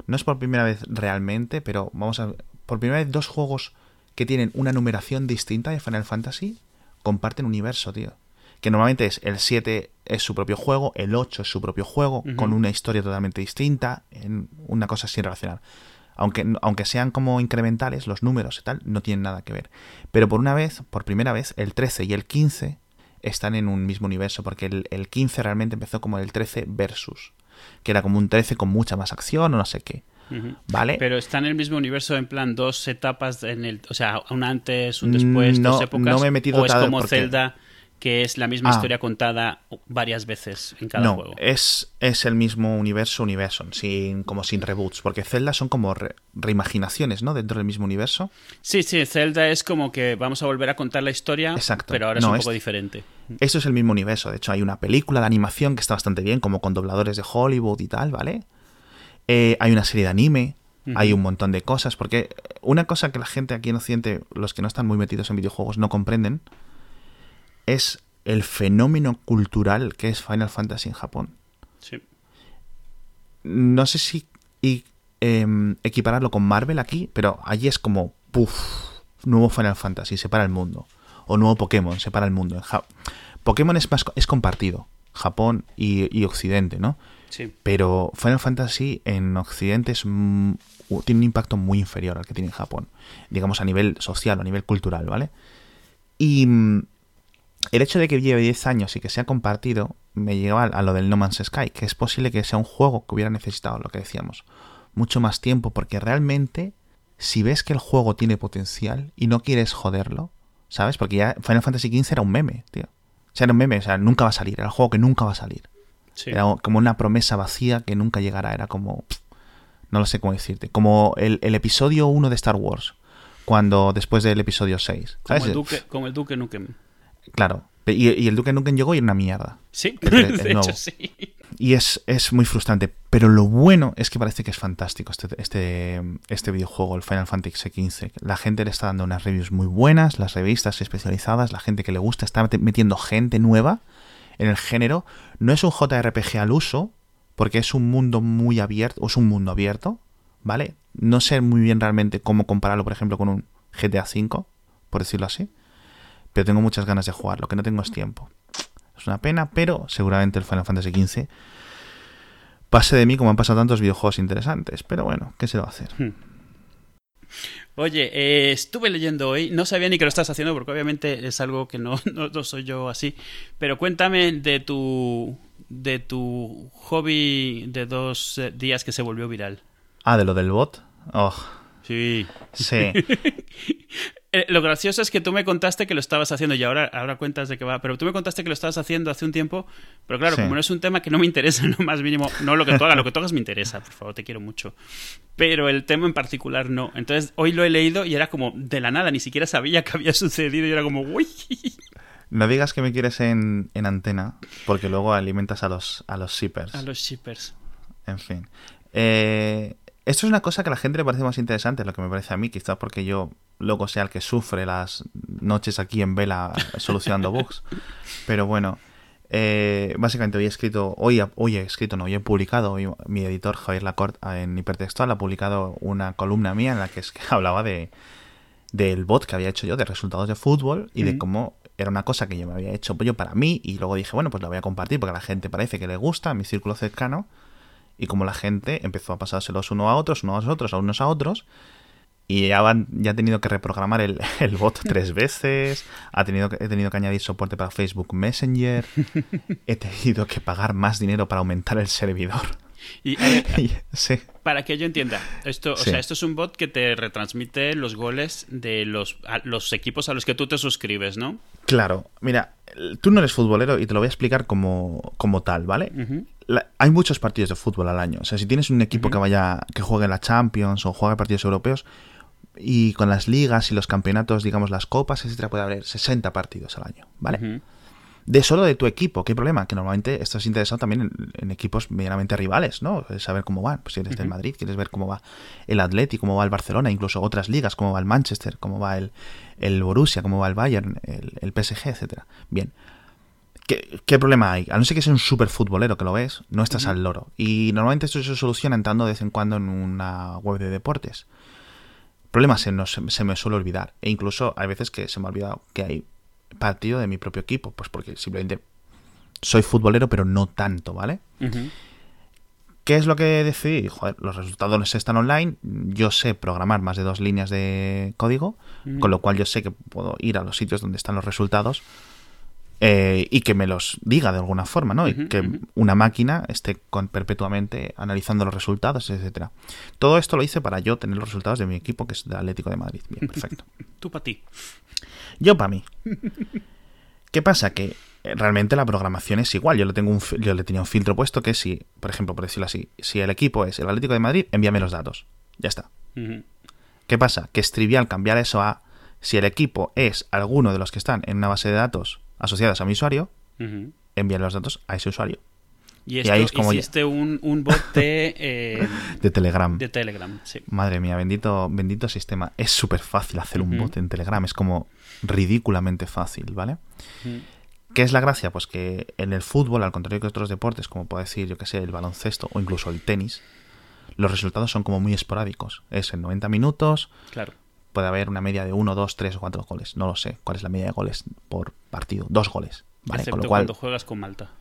no es por primera vez realmente, pero vamos a por primera vez dos juegos que tienen una numeración distinta de Final Fantasy comparten universo, tío. Que normalmente es el 7 es su propio juego, el 8 es su propio juego, con una historia totalmente distinta, en una cosa sin relacionar. Aunque, aunque sean como incrementales, los números y tal, no tienen nada que ver. Pero por una vez, por primera vez, el 13 y el 15 están en un mismo universo, porque el, el 15 realmente empezó como el 13 versus, que era como un 13 con mucha más acción o no sé qué. ¿Vale? Pero está en el mismo universo en plan dos etapas en el, o sea, un antes, un después, no, dos épocas. No me he metido o es como Zelda que es la misma ah. historia contada varias veces en cada juego. Es, es el mismo universo, universo, sin, como sin reboots, porque Zelda son como reimaginaciones, ¿no? Dentro del mismo universo. Sí, sí, Zelda es como que vamos a volver a contar la historia, Exacto. pero ahora es un poco diferente. Eso es el mismo universo, de hecho hay una película de animación que está bastante bien, como con dobladores de Hollywood y tal, ¿vale? Eh, hay una serie de anime, hay un montón de cosas, porque una cosa que la gente aquí en Occidente, los que no están muy metidos en videojuegos, no comprenden, es el fenómeno cultural que es Final Fantasy en Japón. Sí. No sé si em, equipararlo con Marvel aquí, pero allí es como, puff, nuevo Final Fantasy, separa el mundo. O nuevo Pokémon, separa el mundo. Pokémon es, más, es compartido, Japón y, Occidente, ¿no? Sí. Pero Final Fantasy en Occidente es, tiene un impacto muy inferior al que tiene en Japón. Digamos a nivel social o a nivel cultural, ¿vale? Y el hecho de que lleve 10 años y que sea compartido me lleva a lo del No Man's Sky, que es posible que sea un juego que hubiera necesitado, lo que decíamos, mucho más tiempo, porque realmente, si ves que el juego tiene potencial y no quieres joderlo, ¿sabes? Porque ya Final Fantasy XV era un meme, tío. O sea, era un meme, o sea, nunca va a salir, era el juego que nunca va a salir. Era como una promesa vacía que nunca llegará, era como... no lo sé cómo decirte. Como el, episodio 1 de Star Wars, cuando después del episodio 6. Como el Duque, como el Duque Nukem. Claro, Y, y el Duke Nukem llegó y era una mierda. Sí, El- *laughs* el de hecho sí. Y es, es muy frustrante. Pero lo bueno es que parece que es fantástico este, este, este videojuego, el Final Fantasy XV. La gente le está dando unas reviews muy buenas, las revistas especializadas, la gente que le gusta está met- metiendo gente nueva en el género. No es un JRPG al uso, porque es un mundo muy abierto, o es un mundo abierto, ¿vale? No sé muy bien realmente cómo compararlo, por ejemplo, con un GTA V, por decirlo así. Pero tengo muchas ganas de jugar, lo que no tengo es tiempo. Es una pena, pero seguramente el Final Fantasy XV pase de mí como han pasado tantos videojuegos interesantes. Pero bueno, ¿qué se va a hacer? Oye, eh, estuve leyendo hoy, no sabía ni que lo estás haciendo porque obviamente es algo que no, *laughs* no, no soy yo así, pero cuéntame de tu de tu hobby de dos eh, días que se volvió viral. Ah, de lo del bot. Oh, Sí. sí. *laughs* Eh, lo gracioso es que tú me contaste que lo estabas haciendo y ahora, ahora cuentas de que va, pero tú me contaste que lo estabas haciendo hace un tiempo, pero claro, Sí. como no es un tema que no me interesa *laughs* en lo más mínimo, no lo que tú hagas, lo que tú hagas me interesa, por favor, te quiero mucho, pero el tema en particular no. Entonces, hoy lo he leído y era como de la nada, ni siquiera sabía que había *laughs* sucedido y era como, uy. No digas que me quieres en, en antena, porque luego alimentas a los, a los shippers. A los shippers. En fin. Eh, esto es una cosa que a la gente le parece más interesante, lo que me parece a mí, quizás porque yo luego sea el que sufre las noches aquí en vela *laughs* solucionando bugs. Pero bueno, eh, básicamente hoy he escrito, hoy, hoy he escrito, no, hoy he publicado, hoy mi editor Javier Lacorte en Hipertextual ha publicado una columna mía en la que, es que *laughs* hablaba de del bot que había hecho yo de resultados de fútbol y de cómo era una cosa que yo me había hecho yo para mí y luego dije, bueno, pues la voy a compartir porque a la gente parece que le gusta, a mi círculo cercano y como la gente empezó a pasárselos uno a otros, unos a otros, a unos a otros y ya, van, ya he tenido que reprogramar el, *laughs* el bot tres *laughs* veces, ha tenido, he tenido que añadir soporte para Facebook Messenger, he tenido que pagar más dinero para aumentar el servidor. *laughs* Y sí. para que yo entienda, esto, o Sí. sea, esto es un bot que te retransmite los goles de los, a- los equipos a los que tú te suscribes, ¿no? Claro, mira, tú no eres futbolero y te lo voy a explicar como, como tal, ¿vale? La- hay muchos partidos de fútbol al año. O sea, si tienes un equipo que vaya, que juegue la Champions o juegue partidos europeos, y con las ligas y los campeonatos, digamos, las copas, etcétera, puede haber 60 partidos al año, ¿vale? De solo de tu equipo, ¿qué problema? Que normalmente estás interesado también en, en equipos medianamente rivales, ¿no? Saber cómo van. Pues si eres del. Madrid, quieres ver cómo va el Atleti, cómo va el Barcelona, incluso otras ligas, cómo va el Manchester, cómo va el, el Borussia, cómo va el Bayern, el, el PSG, etcétera. Bien. ¿Qué, qué problema hay? A no ser que seas un super futbolero que lo ves, no estás al loro. Y normalmente esto se soluciona entrando de vez en cuando en una web de deportes. Problemas se, nos- se me suele olvidar. E incluso hay veces que se me ha olvidado que hay partido de mi propio equipo. Pues porque simplemente soy futbolero, pero no tanto, ¿vale? ¿Qué es lo que decidí? Joder, los resultados están online. Yo sé programar más de dos líneas de código, con lo cual yo sé que puedo ir a los sitios donde están los resultados eh, y que me los diga de alguna forma, ¿no? Y que una máquina esté con, perpetuamente analizando los resultados, etcétera. Todo esto lo hice para yo tener los resultados de mi equipo, que es del Atlético de Madrid. Bien, perfecto. *laughs* Tú para ti. Yo para mí. ¿Qué pasa? Que eh, realmente la programación es igual. Yo le tengo un yo le tenía un filtro puesto que si, por ejemplo, por decirlo así, si el equipo es el Atlético de Madrid, envíame los datos. Ya está. ¿Qué pasa? Que es trivial cambiar eso a si el equipo es alguno de los que están en una base de datos asociadas a mi usuario, envían los datos a ese usuario Y, Y ahí es como ya- hiciste un, un bot de, *laughs* eh, de Telegram. de Telegram, sí. Madre mía, bendito, bendito sistema. Es súper fácil hacer un bot en Telegram. Es como ridículamente fácil, ¿vale? Ujú. ¿Qué es la gracia? Pues que en el fútbol, al contrario que otros deportes, como puedo decir, yo que sé, el baloncesto o incluso el tenis, los resultados son como muy esporádicos. Es en 90 minutos, Claro. Puede haber una media de 1, 2, 3 o 4 goles. No lo sé. ¿Cuál es la media de goles por partido? Dos goles. ¿vale? Excepto Con lo cual, cuando juegas con Malta.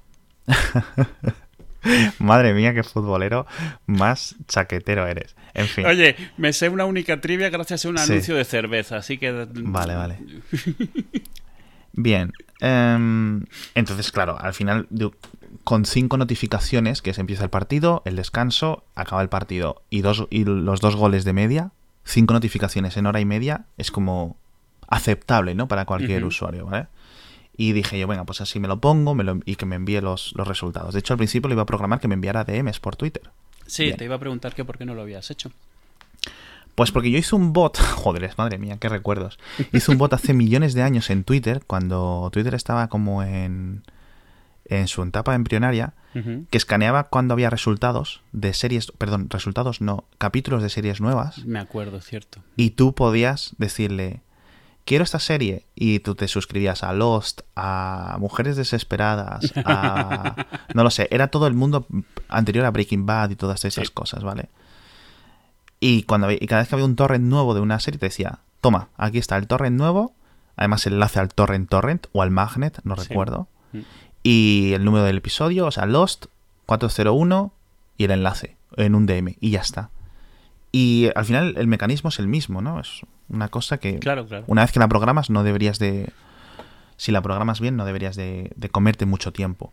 *laughs* madre mía, qué futbolero más chaquetero eres. En fin. Oye, me sé una única trivia gracias a un Sí. anuncio de cerveza, así que... Vale, vale. *laughs* Bien. em, entonces, claro, al final, con cinco notificaciones, que se empieza el partido, el descanso, acaba el partido, y, dos, y los dos goles de media, cinco notificaciones en hora y media, es como aceptable, ¿no? Para cualquier usuario, ¿vale? Y dije yo, venga, pues así me lo pongo me lo- y que me envíe los, los resultados. De hecho, al principio lo iba a programar que me enviara DMs por Twitter. Sí, Bien. te iba a preguntar que por qué no lo habías hecho. Pues porque yo hice un bot, *laughs* joder, madre mía, qué recuerdos. Hice un bot hace millones de años en Twitter, cuando Twitter estaba como en, en su etapa embrionaria, que escaneaba cuando había resultados de series, perdón, resultados no, capítulos de series nuevas. Me acuerdo, cierto. Y tú podías decirle, quiero esta serie, y tú te suscribías a Lost, a Mujeres Desesperadas, a... *laughs* no lo sé, era todo el mundo anterior a Breaking Bad y todas esas cosas, ¿vale? Y, cuando, y cada vez que había un torrent nuevo de una serie te decía, toma, aquí está el torrent nuevo, además enlace al torrent torrent o al magnet, no recuerdo, mm. Y el número del episodio, o sea, Lost 401 y el enlace en un DM y ya está. Y al final el mecanismo es el mismo, ¿no? Es una cosa que claro, claro. una vez que la programas no deberías de... Si la programas bien no deberías de, comerte mucho tiempo.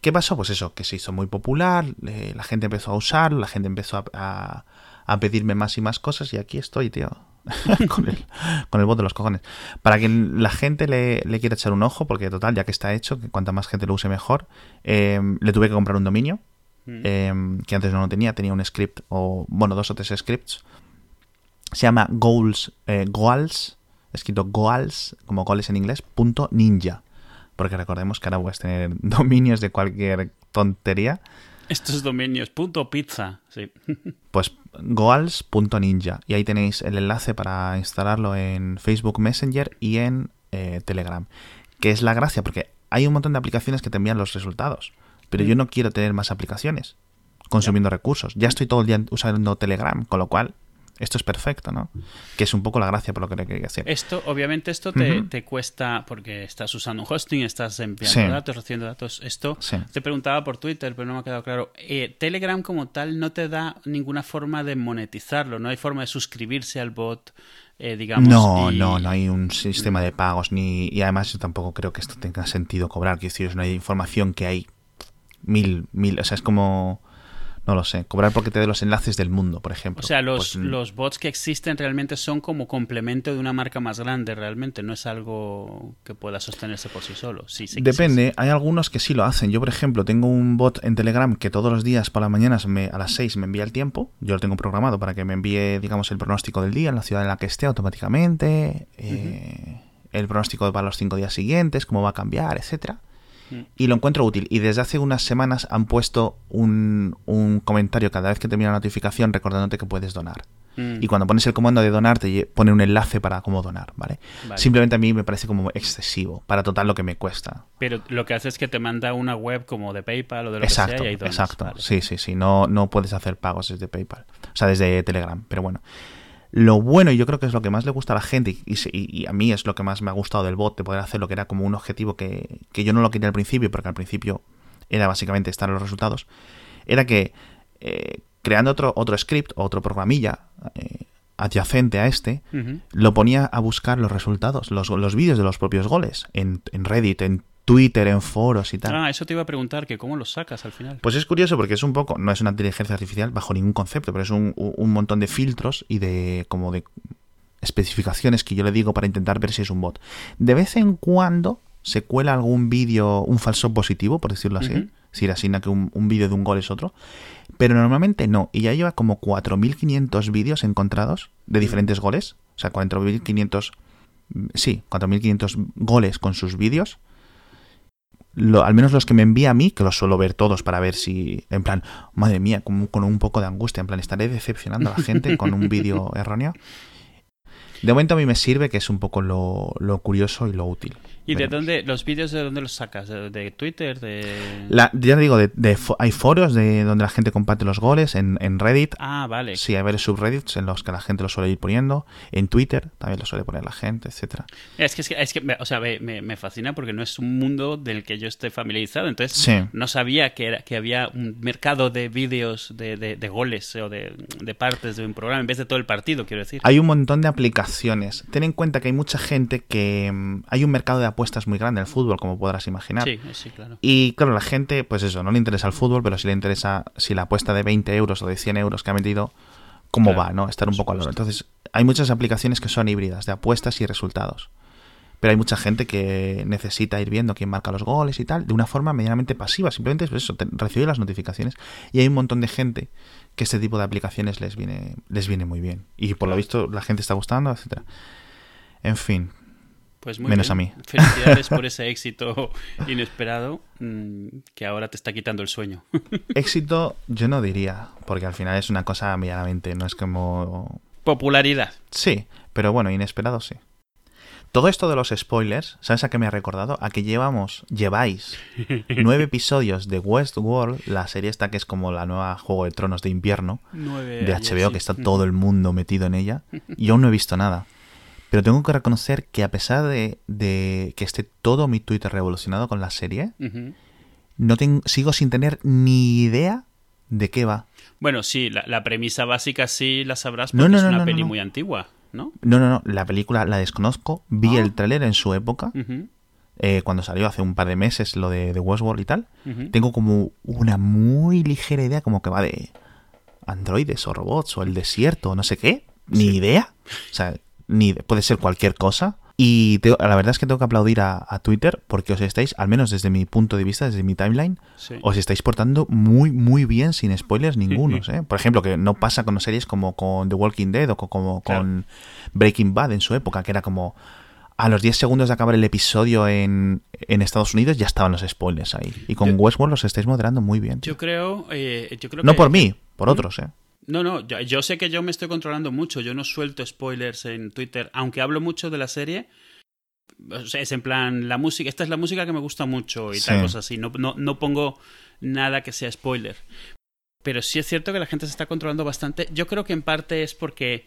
¿Qué pasó? Pues eso, que se hizo muy popular, la gente empezó a usarlo, la gente empezó a, a pedirme más y más cosas y aquí estoy, tío. *laughs* con, el, con el bot de los cojones. Para que la gente le, le, quiera echar un ojo, porque total, ya que está hecho, que cuanta más gente lo use mejor, em, le tuve que comprar un dominio, mm. em, que antes no lo tenía, tenía un script, o bueno, dos o tres scripts. Se llama goals, eh, goals, escrito goals, como goles en inglés, punto ninja. Porque recordemos que ahora puedes tener *laughs* dominios de cualquier tontería estos dominios, punto pizza, sí. *laughs* Pues goals.ninja. Y ahí tenéis el enlace para instalarlo en Facebook Messenger y en eh, Telegram. Que es la gracia, porque hay un montón de aplicaciones que te envían los resultados. Pero yo no quiero tener más aplicaciones consumiendo recursos. Ya estoy todo el día usando Telegram, con lo cual esto es perfecto, ¿no? Que es un poco la gracia por lo que le quería decir. Esto, obviamente, esto te, cuesta porque estás usando un hosting, estás enviando datos, recibiendo datos. Esto te preguntaba por Twitter, pero no me ha quedado claro. Eh, Telegram como tal no te da ninguna forma de monetizarlo, no hay forma de suscribirse al bot. Eh, digamos, no, no, no hay un sistema de pagos ni y además yo tampoco creo que esto tenga sentido cobrar. Quiero decir, es una información que hay mil, mil, o sea, es como no lo sé, cobrar porque te dé los enlaces del mundo, por ejemplo. O sea, los, pues, mm. los bots que existen realmente son como complemento de una marca más grande, realmente, no es algo que pueda sostenerse por sí solo. Sí, Depende, hay algunos que sí lo hacen. Yo, por ejemplo, tengo un bot en Telegram que todos los días por las mañanas me, a las 6 me envía el tiempo. Yo lo tengo programado para que me envíe, digamos, el pronóstico del día en la ciudad en la que esté automáticamente, eh, el pronóstico para los cinco días siguientes, cómo va a cambiar, etcétera y lo encuentro útil. Y desde hace unas semanas han puesto un, un comentario cada vez que termina la notificación recordándote que puedes donar. Mm. Y cuando pones el comando de donar, te pone un enlace para cómo donar, ¿vale? Simplemente a mí me parece como excesivo para total lo que me cuesta. Pero lo que hace es que te manda una web como de PayPal o de lo exacto, que sea y ahí Exacto, sí, sí, sí. No, no puedes hacer pagos desde PayPal. O sea, desde Telegram. Pero bueno. Lo bueno, y yo creo que es lo que más le gusta a la gente, y, a mí es lo que más me ha gustado del bot, de poder hacer lo que era como un objetivo que, yo no lo quería al principio, porque al principio era básicamente estar en los resultados, era que eh, creando otro, otro script, otro programilla eh, adyacente a este, lo ponía a buscar los resultados, los, los vídeos de los propios goles, en, en Reddit, en Twitter, en foros y tal. Ah, eso te iba a preguntar, que cómo los sacas al final. Pues es curioso porque es un poco, no es una inteligencia artificial bajo ningún concepto, pero es un, montón de filtros y de como de especificaciones que yo le digo para intentar ver si es un bot. De vez en cuando se cuela algún vídeo, un falso positivo, por decirlo así. Uh Si era así, que un, vídeo de un gol es otro. Pero normalmente no. Y ya lleva como 4.500 vídeos encontrados de diferentes goles. O sea, 4.500... Sí, 4.500 goles con sus vídeos al menos los que me envía a mí, que los suelo ver todos para ver si, en plan, madre mía, con, con un poco de angustia, en plan, estaré decepcionando a la gente con un vídeo *laughs* erróneo. De momento a mí me sirve, que es un poco lo, lo curioso y lo útil. ¿Y de dónde, los vídeos de dónde los sacas? ¿De, Twitter? De... ya te digo, de, hay foros de donde la gente comparte los goles, en, en, Reddit. Ah, vale. Sí, hay varios subreddits en los que la gente lo suele ir poniendo. En Twitter también lo suele poner la gente, etcétera Es que, es que, o sea, me, me, fascina porque no es un mundo del que yo esté familiarizado. Entonces, no sabía que, era, que había un mercado de vídeos de, de, goles o de, de partes de un programa en vez de todo el partido, quiero decir. Hay un montón de aplicaciones. Ten en cuenta que hay mucha gente que... Mm, hay un mercado de apuestas muy grande el fútbol, como podrás imaginar. Sí, sí, claro. Y claro, la gente, pues eso, no le interesa el fútbol, pero sí le interesa si la apuesta de 20 euros o de 100 euros que ha metido, cómo va, ¿no? Estar un poco al lado. Entonces, hay muchas aplicaciones que son híbridas, de apuestas y resultados. pero hay mucha gente que necesita ir viendo quién marca los goles y tal, de una forma medianamente pasiva, simplemente es pues eso, recibir las notificaciones. Y hay un montón de gente que este tipo de aplicaciones les viene, les viene muy bien. Y por lo visto la gente está gustando, etcétera. En fin, pues muy Menos bien. a mí. *laughs* Felicidades por *laughs* ese éxito inesperado mm, que ahora te está quitando el sueño. *laughs* Éxito, yo no diría, porque al final es una cosa medianamente, no es como. Popularidad. Sí, pero bueno, inesperado sí. Todo esto de los spoilers, ¿sabes a qué me ha recordado? A que llevamos, lleváis nueve episodios de Westworld, la serie esta que es como la nueva Juego de Tronos de invierno Nueve de años, HBO, sí. que está todo el mundo metido en ella, y yo aún no he visto nada. Pero tengo que reconocer que a pesar de, de que esté todo mi Twitter revolucionado con la serie, no ten- sigo sin tener ni idea de qué va. Bueno, sí, la, la premisa básica sí la sabrás No, porque no, es una no, peli muy antigua, ¿no? No, no, no, la película la desconozco, vi Ah. el tráiler en su época, eh, cuando salió hace un par de meses lo de, de Westworld y tal. Tengo como una muy ligera idea como que va de androides o robots o el desierto o no sé qué. Ni Sí. idea. O sea, ni puede ser cualquier cosa. Y te- la verdad es que tengo que aplaudir a, a Twitter porque os estáis, al menos desde mi punto de vista, desde mi timeline, Sí. os estáis portando muy, muy bien sin spoilers ningunos. ¿eh? Por ejemplo, que no pasa con series como con The Walking Dead o co- como con Breaking Bad en su época, que era como a los 10 segundos de acabar el episodio en, en Estados Unidos ya estaban los spoilers ahí. Y con Yo- Westworld los estáis moderando muy bien. Yo creo, eh, yo creo no que- por mí, por otros, ¿eh? No, no, yo, yo sé que yo me estoy controlando mucho, yo no suelto spoilers en Twitter, aunque hablo mucho de la serie. O sea, es en plan, la música, esta es la música que me gusta mucho y Sí. tal cosa así, no, no, no pongo nada que sea spoiler. Pero sí es cierto que la gente se está controlando bastante. Yo creo que en parte es porque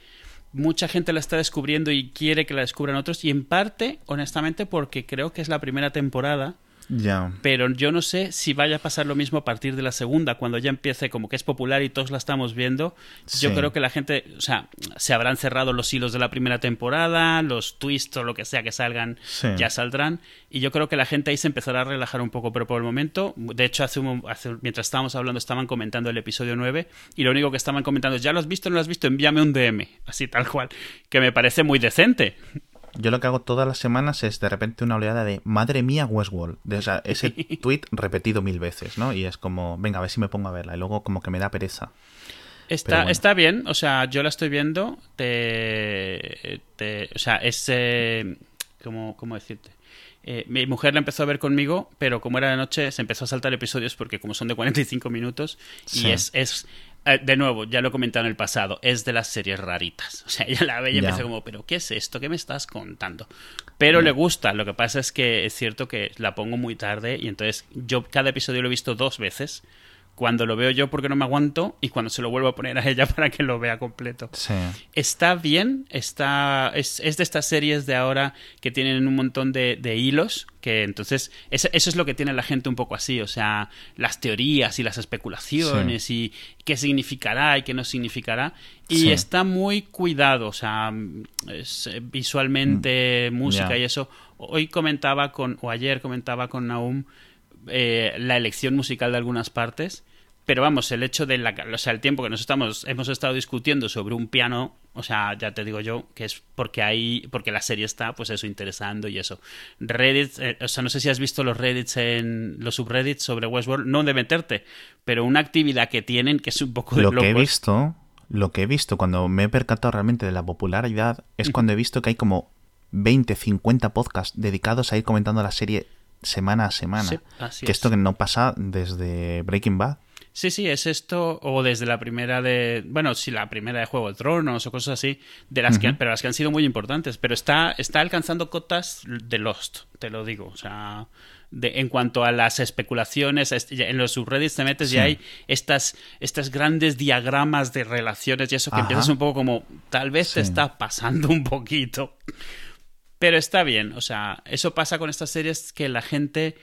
mucha gente la está descubriendo y quiere que la descubran otros, y en parte, honestamente, porque creo que es la primera temporada Ya. pero yo no sé si vaya a pasar lo mismo a partir de la segunda, cuando ya empiece como que es popular y todos la estamos viendo. Yo creo que la gente, o sea, se habrán cerrado los hilos de la primera temporada, los twists o lo que sea que salgan Sí. ya saldrán, y yo creo que la gente ahí se empezará a relajar un poco, pero por el momento, de hecho, hace, un- hace- mientras estábamos hablando estaban comentando el episodio 9 y lo único que estaban comentando es, ¿ya lo has visto o no lo has visto? Envíame un DM, así tal cual, que me parece muy decente. Yo lo que hago todas las semanas es de repente una oleada de madre mía Westworld. De, o sea, ese *laughs* tweet repetido mil veces, ¿no? Y es como, venga, a ver si me pongo a verla. Y luego como que me da pereza. Está, bueno. está bien, o sea, yo la estoy viendo. Te, te- o sea, es. eh, ¿cómo, cómo decirte? Eh, mi mujer la empezó a ver conmigo, pero como era de noche, se empezó a saltar episodios porque, como son de 45 minutos, Sí. y es. es eh, de nuevo, ya lo he comentado en el pasado, es de las series raritas. *laughs* O sea, ella la ve y empieza como, ¿pero qué es esto? ¿Qué me estás contando? Pero le gusta, lo que pasa es que es cierto que la pongo muy tarde y entonces yo cada episodio lo he visto dos veces cuando lo veo yo porque no me aguanto y cuando se lo vuelvo a poner a ella *laughs* para que lo vea completo. Sí. Está bien, está es, es de estas series de ahora que tienen un montón de, de hilos, que entonces eso, eso es lo que tiene la gente un poco así, o sea, las teorías y las especulaciones y qué significará y qué no significará. Y Sí. está muy cuidado, o sea, es, eh, visualmente, música Mm, ya. y eso. Hoy comentaba con, o ayer comentaba con Naum eh, la elección musical de algunas partes. Pero vamos, el hecho de la, o sea, el tiempo que nos estamos, hemos estado discutiendo sobre un piano, o sea, ya te digo yo, que es porque hay, porque la serie está, pues eso, interesando y eso. Reddit, eh, o sea, no sé si has visto los Reddits en, los subreddits sobre Westworld, no de meterte, pero una actividad que tienen que es un poco de Lo que he visto, lo que he visto cuando me he percatado realmente de la popularidad es cuando he visto que hay como 20, 50 podcasts dedicados a ir comentando la serie semana a semana. Sí, así que es. esto que no pasa desde Breaking Bad. Sí, sí, es esto, o desde la primera de, bueno, sí, la primera de Juego de Tronos o cosas así, de las que, pero las que han sido muy importantes, pero está, está alcanzando cotas de Lost, te lo digo, o sea, de, en cuanto a las especulaciones, es- ya en los subreddits te metes Sí. y hay estas, estas grandes diagramas de relaciones y eso que Ajá. empiezas un poco como, tal vez te Sí. está pasando un poquito. Pero está bien, o sea, eso pasa con estas series que la gente,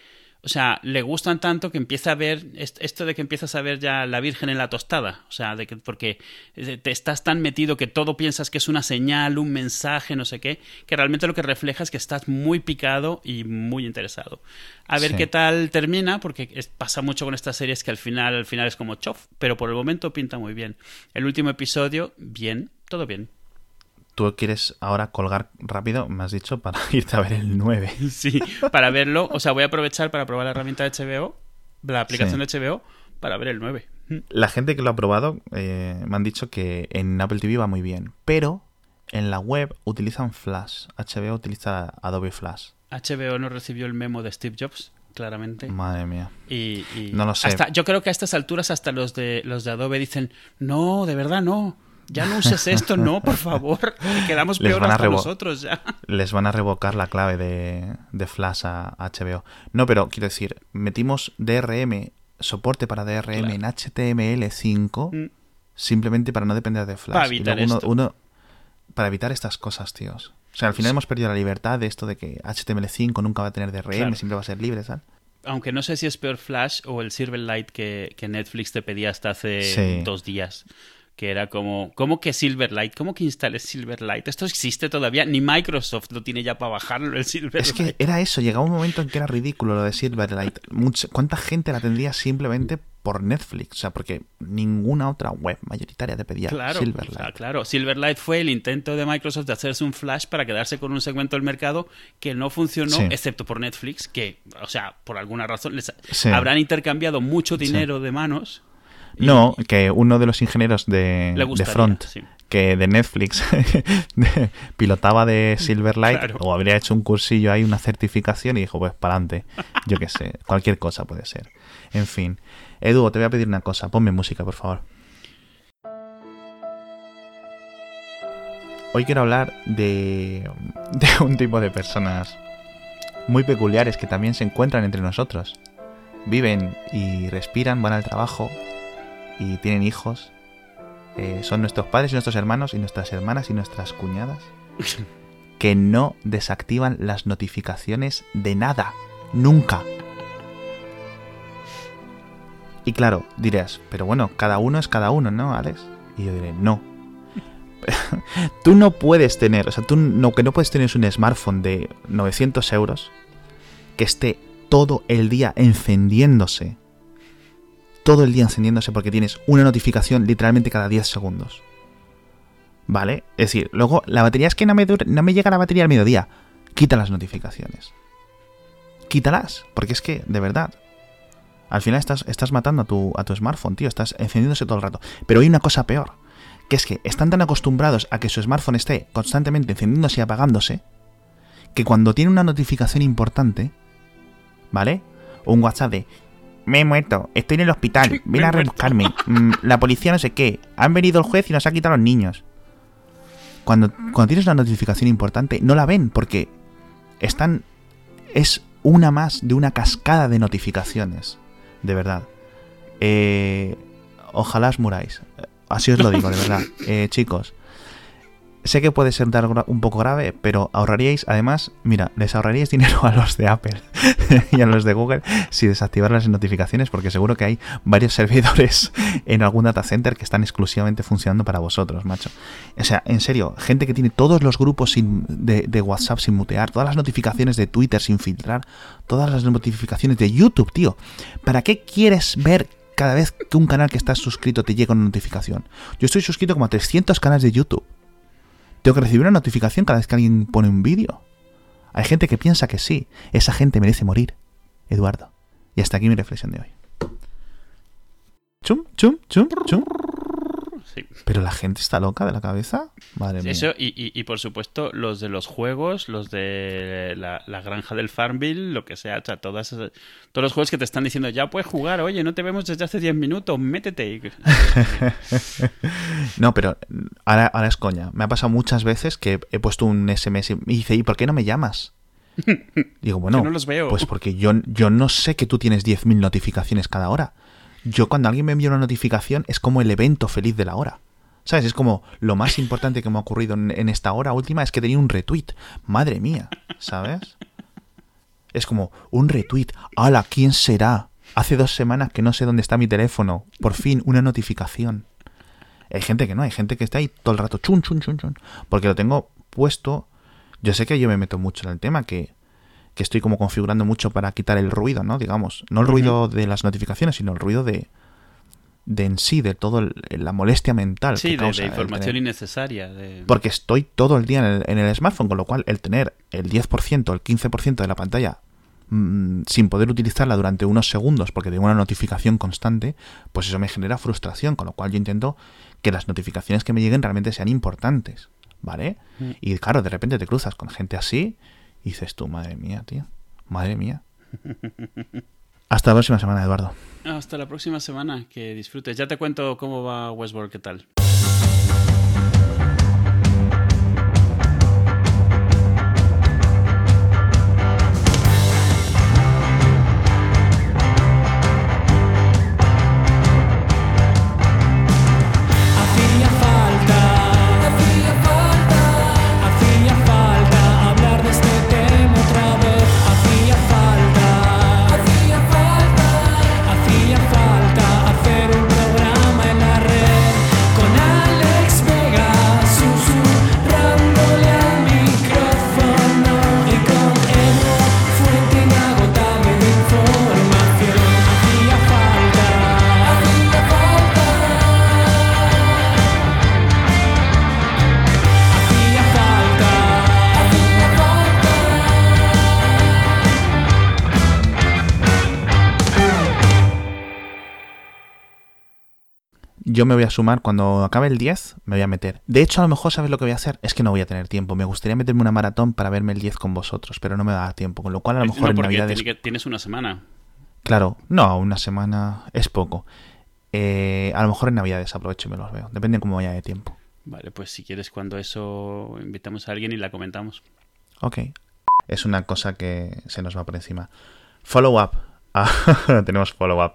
o sea, le gustan tanto que empieza a ver est- esto de que empiezas a ver ya la Virgen en la tostada, o sea, de que porque eh, te estás tan metido que todo piensas que es una señal, un mensaje, no sé qué, que realmente lo que refleja es que estás muy picado y muy interesado. A ver Sí. qué tal termina, porque es- pasa mucho con estas series que al final, al final es como chof, pero por el momento pinta muy bien. El último episodio, bien, todo bien. Tú quieres ahora colgar rápido, me has dicho, para *laughs* irte a ver el 9. *laughs* Sí, para verlo. O sea, voy a aprovechar para probar la herramienta de HBO, la aplicación de HBO, para ver el 9. La gente que lo ha probado eh, me han dicho que en Apple TV va muy bien, pero en la web utilizan Flash. HBO utiliza Adobe Flash. HBO no recibió el memo de Steve Jobs, claramente. Madre mía. Y, y No lo sé. hasta- yo creo que a estas alturas hasta los de los de Adobe dicen, no, de verdad no. Ya no uses esto, no, por favor. *laughs* Quedamos Les peor hasta nosotros ya. Les van a revocar la clave de, de Flash a HBO. No, pero quiero decir, metimos DRM, soporte para DRM Claro. en HTML5 Mm. simplemente para no depender de Flash. Para evitar uno- esto. uno- para evitar estas cosas, tíos. O sea, al final hemos perdido la libertad de esto de que HTML5 nunca va a tener DRM, Claro. siempre va a ser libre, ¿sabes? Aunque no sé si es peor Flash o el Silverlight que, que Netflix te pedía hasta hace Sí. dos días. Que era como, ¿cómo que Silverlight? ¿Cómo que instales Silverlight? Esto existe todavía, ni Microsoft lo tiene ya para bajarlo el Silverlight. Es que era eso, llegaba un momento en que era ridículo lo de Silverlight. Mucha- ¿Cuánta gente la tendría simplemente por Netflix? O sea, porque ninguna otra web mayoritaria te pedía Claro, Silverlight. o sea, claro. Silverlight fue el intento de Microsoft de hacerse un flash para quedarse con un segmento del mercado que no funcionó, Sí. excepto por Netflix, que, o sea, por alguna razón les Sí. habrán intercambiado mucho dinero de manos. Y- No, que uno de los ingenieros de, de Front, sí. que de Netflix *laughs* pilotaba de Silverlight, Claro. o habría hecho un cursillo ahí, una certificación, y dijo, pues para adelante. Yo qué sé, cualquier cosa puede ser. En fin. Edu, te voy a pedir una cosa, ponme música, por favor. Hoy quiero hablar de, de un tipo de personas muy peculiares que también se encuentran entre nosotros. Viven y respiran, van al trabajo y tienen hijos. Eh, son nuestros padres y nuestros hermanos y nuestras hermanas y nuestras cuñadas *laughs* que no desactivan las notificaciones de nada. Nunca. Y claro, dirás, pero bueno, cada uno es cada uno, ¿no, Alex? Y yo diré, no. *laughs* tú no puedes tener, o sea, tú no, que no puedes tener es un smartphone de 900 euros que esté todo el día encendiéndose. Todo el día encendiéndose porque tienes una notificación literalmente cada 10 segundos. ¿Vale? Es decir, luego la batería es que no me, no me llega la batería al mediodía. Quita las notificaciones. Quítalas, porque es que, de verdad, al final estás, estás matando a tu, a tu smartphone, tío. Estás encendiéndose todo el rato. Pero hay una cosa peor, que es que están tan acostumbrados a que su smartphone esté constantemente encendiéndose y apagándose, que cuando tiene una notificación importante, ¿vale? O un WhatsApp de me he muerto, estoy en el hospital, ven a rebuscarme, mm, la policía no sé qué, han venido el juez y nos ha quitado a los niños. Cuando, cuando tienes una notificación importante, no la ven porque están. Es una más de una cascada de notificaciones. De verdad. Eh, ojalá os muráis. Así os lo digo, de verdad. *laughs* Eh, chicos, sé que puede gra- un poco grave, pero ahorraríais, además, mira, les ahorraríais dinero a los de Apple *laughs* y a los de Google si desactivaran las notificaciones, porque seguro que hay varios servidores *laughs* en algún data center que están exclusivamente funcionando para vosotros, macho. O sea, en serio, gente que tiene todos los grupos de WhatsApp sin mutear, todas las notificaciones de Twitter sin filtrar, todas las notificaciones de YouTube, tío. ¿Para qué quieres ver cada vez que un canal que estás suscrito te llega una notificación? Yo estoy suscrito como a 300 canales de YouTube. Tengo que recibir una notificación cada vez que alguien pone un vídeo. Hay gente que piensa que sí. Esa gente merece morir. Eduardo. Y hasta aquí mi reflexión de hoy. Chum, chum, chum, chum. Sí. Pero la gente está loca de la cabeza. Madre mía. Eso, y, y- y por supuesto, los de los juegos, los de la, la granja del Farmville, lo que sea, o sea, todas esas- todos los juegos que te están diciendo, ya puedes jugar, oye, no te vemos desde hace 10 minutos, métete. *laughs* No, pero ahora, ahora es coña. Me ha pasado muchas veces que he puesto un SMS y me dice, ¿y por qué no me llamas? *laughs* Digo, bueno, no los veo. pues porque yo, yo no sé que tú tienes 10.000 notificaciones cada hora. Yo cuando alguien me envía una notificación es como el evento feliz de la hora. ¿Sabes? Es como lo más importante que me ha ocurrido en, esta hora última es que tenía un retweet. Madre mía, ¿sabes? Es como un retweet. ¡Hala! ¿Quién será? Hace dos semanas que no sé dónde está mi teléfono. Por fin, una notificación. Hay gente que no, hay gente que está ahí todo el rato chun, chun, chun, chun. Porque lo tengo puesto. Yo sé que yo me meto mucho en el tema, que, que estoy como configurando mucho para quitar el ruido, ¿no? Digamos. No el ruido de las notificaciones, sino el ruido de, de en sí, de todo la molestia mental. Sí, que causa de, información tener- innecesaria. de- Porque estoy todo el día en el, en el smartphone, con lo cual el tener el 10%, el 15% de la pantalla mm, sin poder utilizarla durante unos segundos porque tengo una notificación constante, pues eso me genera frustración, con lo cual yo intento que las notificaciones que me lleguen realmente sean importantes, ¿vale? Mm. Y claro, de repente te cruzas con gente así y dices tú, madre mía, tío, madre mía. *laughs* Hasta la próxima semana, Eduardo. Hasta la próxima semana, que disfrutes. Ya te cuento cómo va Westworld, qué tal. Me voy a sumar cuando acabe el 10, me voy a meter. De hecho, a lo mejor sabes lo que voy a hacer, es que no voy a tener tiempo. Me gustaría meterme una maratón para verme el 10 con vosotros, pero no me va a dar tiempo. Con lo cual, a lo mejor no, en Navidades. tienes una semana. Claro, no, una semana es poco. Eh, a lo mejor en Navidades aprovecho y me los veo. Depende de cómo vaya de tiempo. Vale, pues si quieres cuando eso invitamos a alguien y la comentamos. Ok. Es una cosa que se nos va por encima. Follow up. *laughs* Ah, *laughs* tenemos follow up.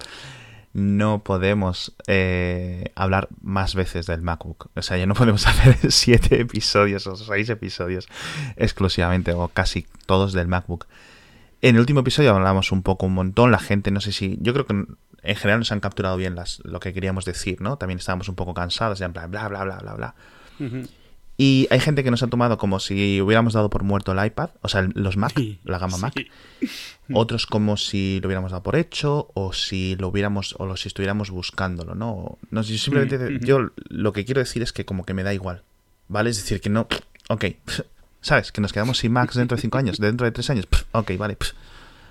No podemos eh, hablar más veces del MacBook. O sea, ya no podemos *laughs* hacer siete episodios o seis episodios exclusivamente o casi todos del MacBook. En el último episodio hablamos un poco, un montón. La gente, no sé si. Yo creo que en general nos han capturado bien las, lo que queríamos decir, ¿no? También estábamos un poco cansados, ya en plan, bla, bla, bla, bla, bla. Y hay gente que nos ha tomado como si hubiéramos dado por muerto el iPad, o sea, los Mac, Sí, la gama Mac. *laughs* Otros como si lo hubiéramos dado por hecho, o si lo hubiéramos, o lo- si estuviéramos buscándolo, ¿no? No yo simplemente, Mm, yo lo que quiero decir es que como que me da igual, ¿vale? Es decir, que no, ok, *laughs* ¿sabes? Que nos quedamos sin Macs dentro de cinco años, dentro de tres años, ok, vale,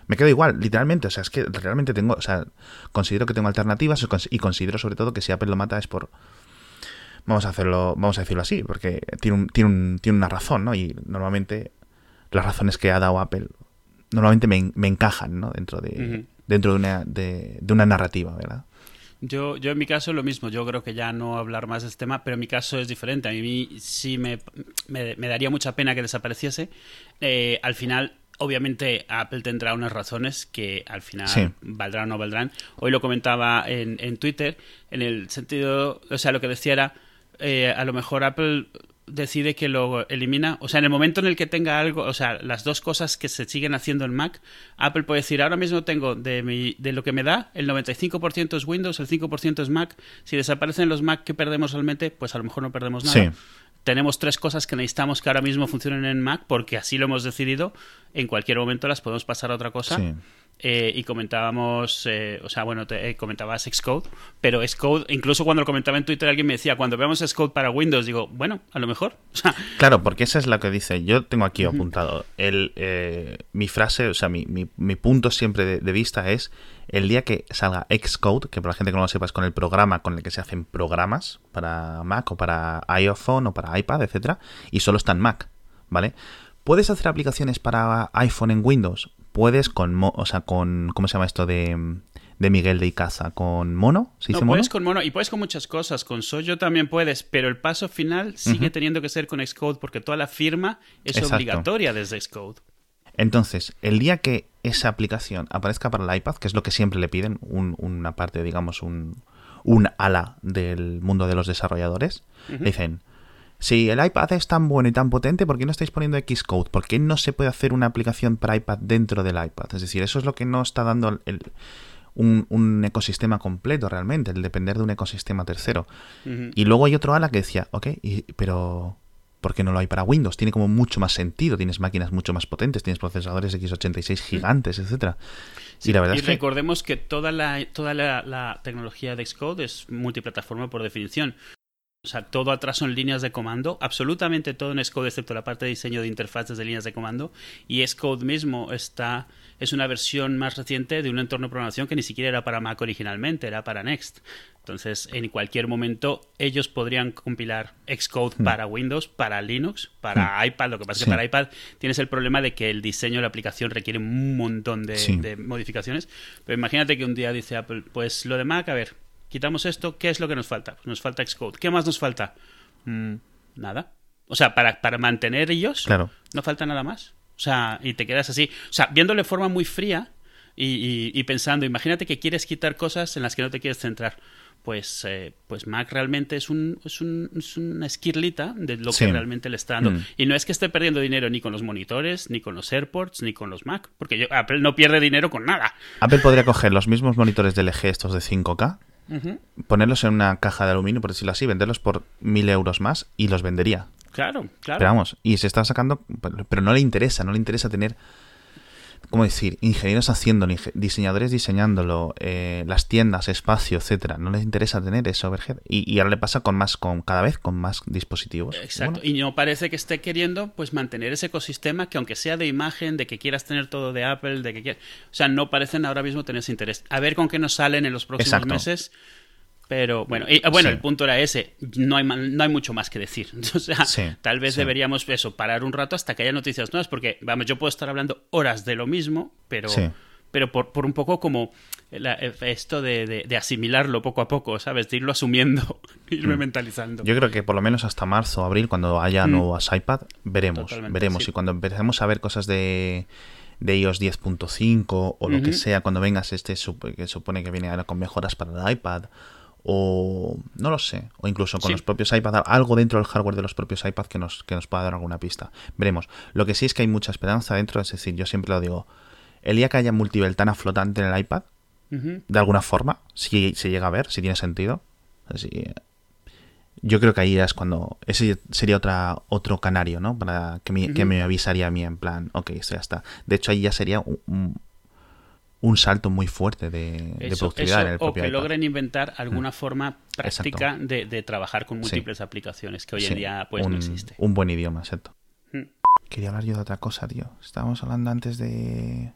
me quedo igual, literalmente, o sea, es que realmente tengo, o sea, considero que tengo alternativas y considero sobre todo que si Apple lo mata es por, vamos a hacerlo, vamos a decirlo así, porque tiene, un, tiene, un, tiene una razón, ¿no? Y normalmente las razones que ha dado Apple normalmente me, me encajan, ¿no? Dentro de, dentro de una, de, de una narrativa, ¿verdad? Yo, yo en mi caso lo mismo, yo creo que ya no hablar más de este tema, pero en mi caso es diferente. A mí sí me, me, me daría mucha pena que desapareciese. Eh, al final, obviamente, Apple tendrá unas razones que al final Sí. valdrán o no valdrán. Hoy lo comentaba en, en Twitter, en el sentido, o sea, lo que decía era, eh, a lo mejor Apple decide que lo elimina, o sea, en el momento en el que tenga algo, o sea, las dos cosas que se siguen haciendo en Mac, Apple puede decir, ahora mismo tengo de, mi, de lo que me da, el 95% es Windows, el 5% es Mac, si desaparecen los Mac que perdemos realmente, pues a lo mejor no perdemos nada. Sí. Tenemos tres cosas que necesitamos que ahora mismo funcionen en Mac porque así lo hemos decidido, en cualquier momento las podemos pasar a otra cosa. Sí. Eh, y comentábamos, eh, o sea, bueno, te, eh, comentabas Xcode, pero Xcode, incluso cuando lo comentaba en Twitter, alguien me decía, cuando veamos Xcode para Windows, digo, bueno, a lo mejor. *laughs* O sea, Claro, porque esa es la que dice. Yo tengo aquí apuntado. El, eh, mi frase, o sea, mi, mi, mi punto siempre de, de vista es el día que salga Xcode, que para la gente que no lo sepa es con el programa con el que se hacen programas para Mac o para iPhone o para iPad, etcétera, y solo está en Mac, ¿vale? ¿Puedes hacer aplicaciones para iPhone en Windows? Puedes con, o sea, con, ¿cómo se llama esto de, de Miguel de Icaza? ¿Con Mono? ¿Se no dice Mono? puedes con Mono y puedes con muchas cosas. Con Soyo también puedes, pero el paso final sigue teniendo que ser con Xcode porque toda la firma es Exacto. obligatoria desde Xcode. Entonces, el día que esa aplicación aparezca para el iPad, que es lo que siempre le piden, un- una parte, digamos, un, un ala del mundo de los desarrolladores, le dicen, si el iPad es tan bueno y tan potente, ¿por qué no estáis poniendo Xcode? ¿Por qué no se puede hacer una aplicación para iPad dentro del iPad? Es decir, eso es lo que no está dando el- un, un ecosistema completo realmente, el depender de un ecosistema tercero. Y luego hay otro ala que decía, ok, y- pero ¿por qué no lo hay para Windows? Tiene como mucho más sentido, tienes máquinas mucho más potentes, tienes procesadores x86 gigantes, etcétera. Sí, y la verdad y es que recordemos que toda la, toda la, la tecnología de Xcode es multiplataforma por definición. O sea, todo atrás son líneas de comando, absolutamente todo en Xcode excepto la parte de diseño de interfaces de líneas de comando y Xcode mismo está es una versión más reciente de un entorno de programación que ni siquiera era para Mac originalmente, era para Next. Entonces, en cualquier momento ellos podrían compilar Xcode para Windows, para Linux, para iPad. Lo que pasa es que para iPad tienes el problema de que el diseño de la aplicación requiere un montón de, Sí. de modificaciones. Pero imagínate que un día dice Apple, pues lo de Mac, a ver, quitamos esto, ¿qué es lo que nos falta? Pues nos falta Xcode. ¿Qué más nos falta? Mm, nada. O sea, para, para mantener ellos, Claro. no falta nada más. O sea, y te quedas así. O sea, viéndole de forma muy fría y, y- y pensando, imagínate que quieres quitar cosas en las que no te quieres centrar. Pues, eh, pues Mac realmente es, un, es, un, es una esquirlita de lo Sí. que realmente le está dando. Mm. Y no es que esté perdiendo dinero ni con los monitores, ni con los AirPods, ni con los Mac. Porque yo- Apple no pierde dinero con nada. Apple podría coger los mismos monitores de LG, estos de 5K, Ponerlos en una caja de aluminio, por decirlo así, venderlos por mil euros más y los vendería. Claro, claro. Pero vamos, y se está sacando, pero no le interesa, no le interesa tener, ¿cómo decir? Ingenieros haciéndolo, diseñadores diseñándolo, eh, las tiendas, espacio, etcétera. No les interesa tener eso overhead. Y, y ahora le pasa con más, con cada vez con más dispositivos. Exacto. Bueno, Y no parece que esté queriendo pues mantener ese ecosistema que aunque sea de imagen, de que quieras tener todo de Apple, de que quieras... O sea, no parecen ahora mismo tener ese interés. A ver con qué nos salen en los próximos Exacto. meses. Pero bueno, y, bueno, Sí. el punto era ese. No hay, no hay mucho más que decir. *laughs* O sea, Sí, tal vez sí. deberíamos eso, parar un rato hasta que haya noticias nuevas, porque vamos, yo puedo estar hablando horas de lo mismo, pero, pero por, por un poco como la- esto de, de- de asimilarlo poco a poco, ¿sabes? De irlo asumiendo, *laughs* irme mentalizando. Mm. Yo creo que por lo menos hasta marzo o abril, cuando haya Mm. nuevos iPad, veremos. Totalmente, veremos. Y cuando empecemos a ver cosas de, de iOS 10.5 o lo que sea, cuando vengas este que supone que viene ahora con mejoras para el iPad, o no lo sé, o incluso con Sí. los propios iPad, algo dentro del hardware de los propios iPad que nos, que nos pueda dar alguna pista. Veremos. Lo que sí es que hay mucha esperanza dentro, es decir, yo siempre lo digo, el día que haya multiventana flotante en el iPad, de alguna forma, si se llega a ver, si tiene sentido. Así, yo creo que ahí es cuando. Ese sería otra, otro canario, ¿no? Para que me, que me avisaría a mí en plan, ok, esto ya está. De hecho, ahí ya sería un, un- un salto muy fuerte de, de Eso, productividad eso, en el o que iPad. logren inventar alguna forma práctica de, de trabajar con múltiples aplicaciones que hoy Sí, en día pues un, no existe. Un buen idioma, exacto. Mm. Quería hablar yo de otra cosa, tío. Estábamos hablando antes de.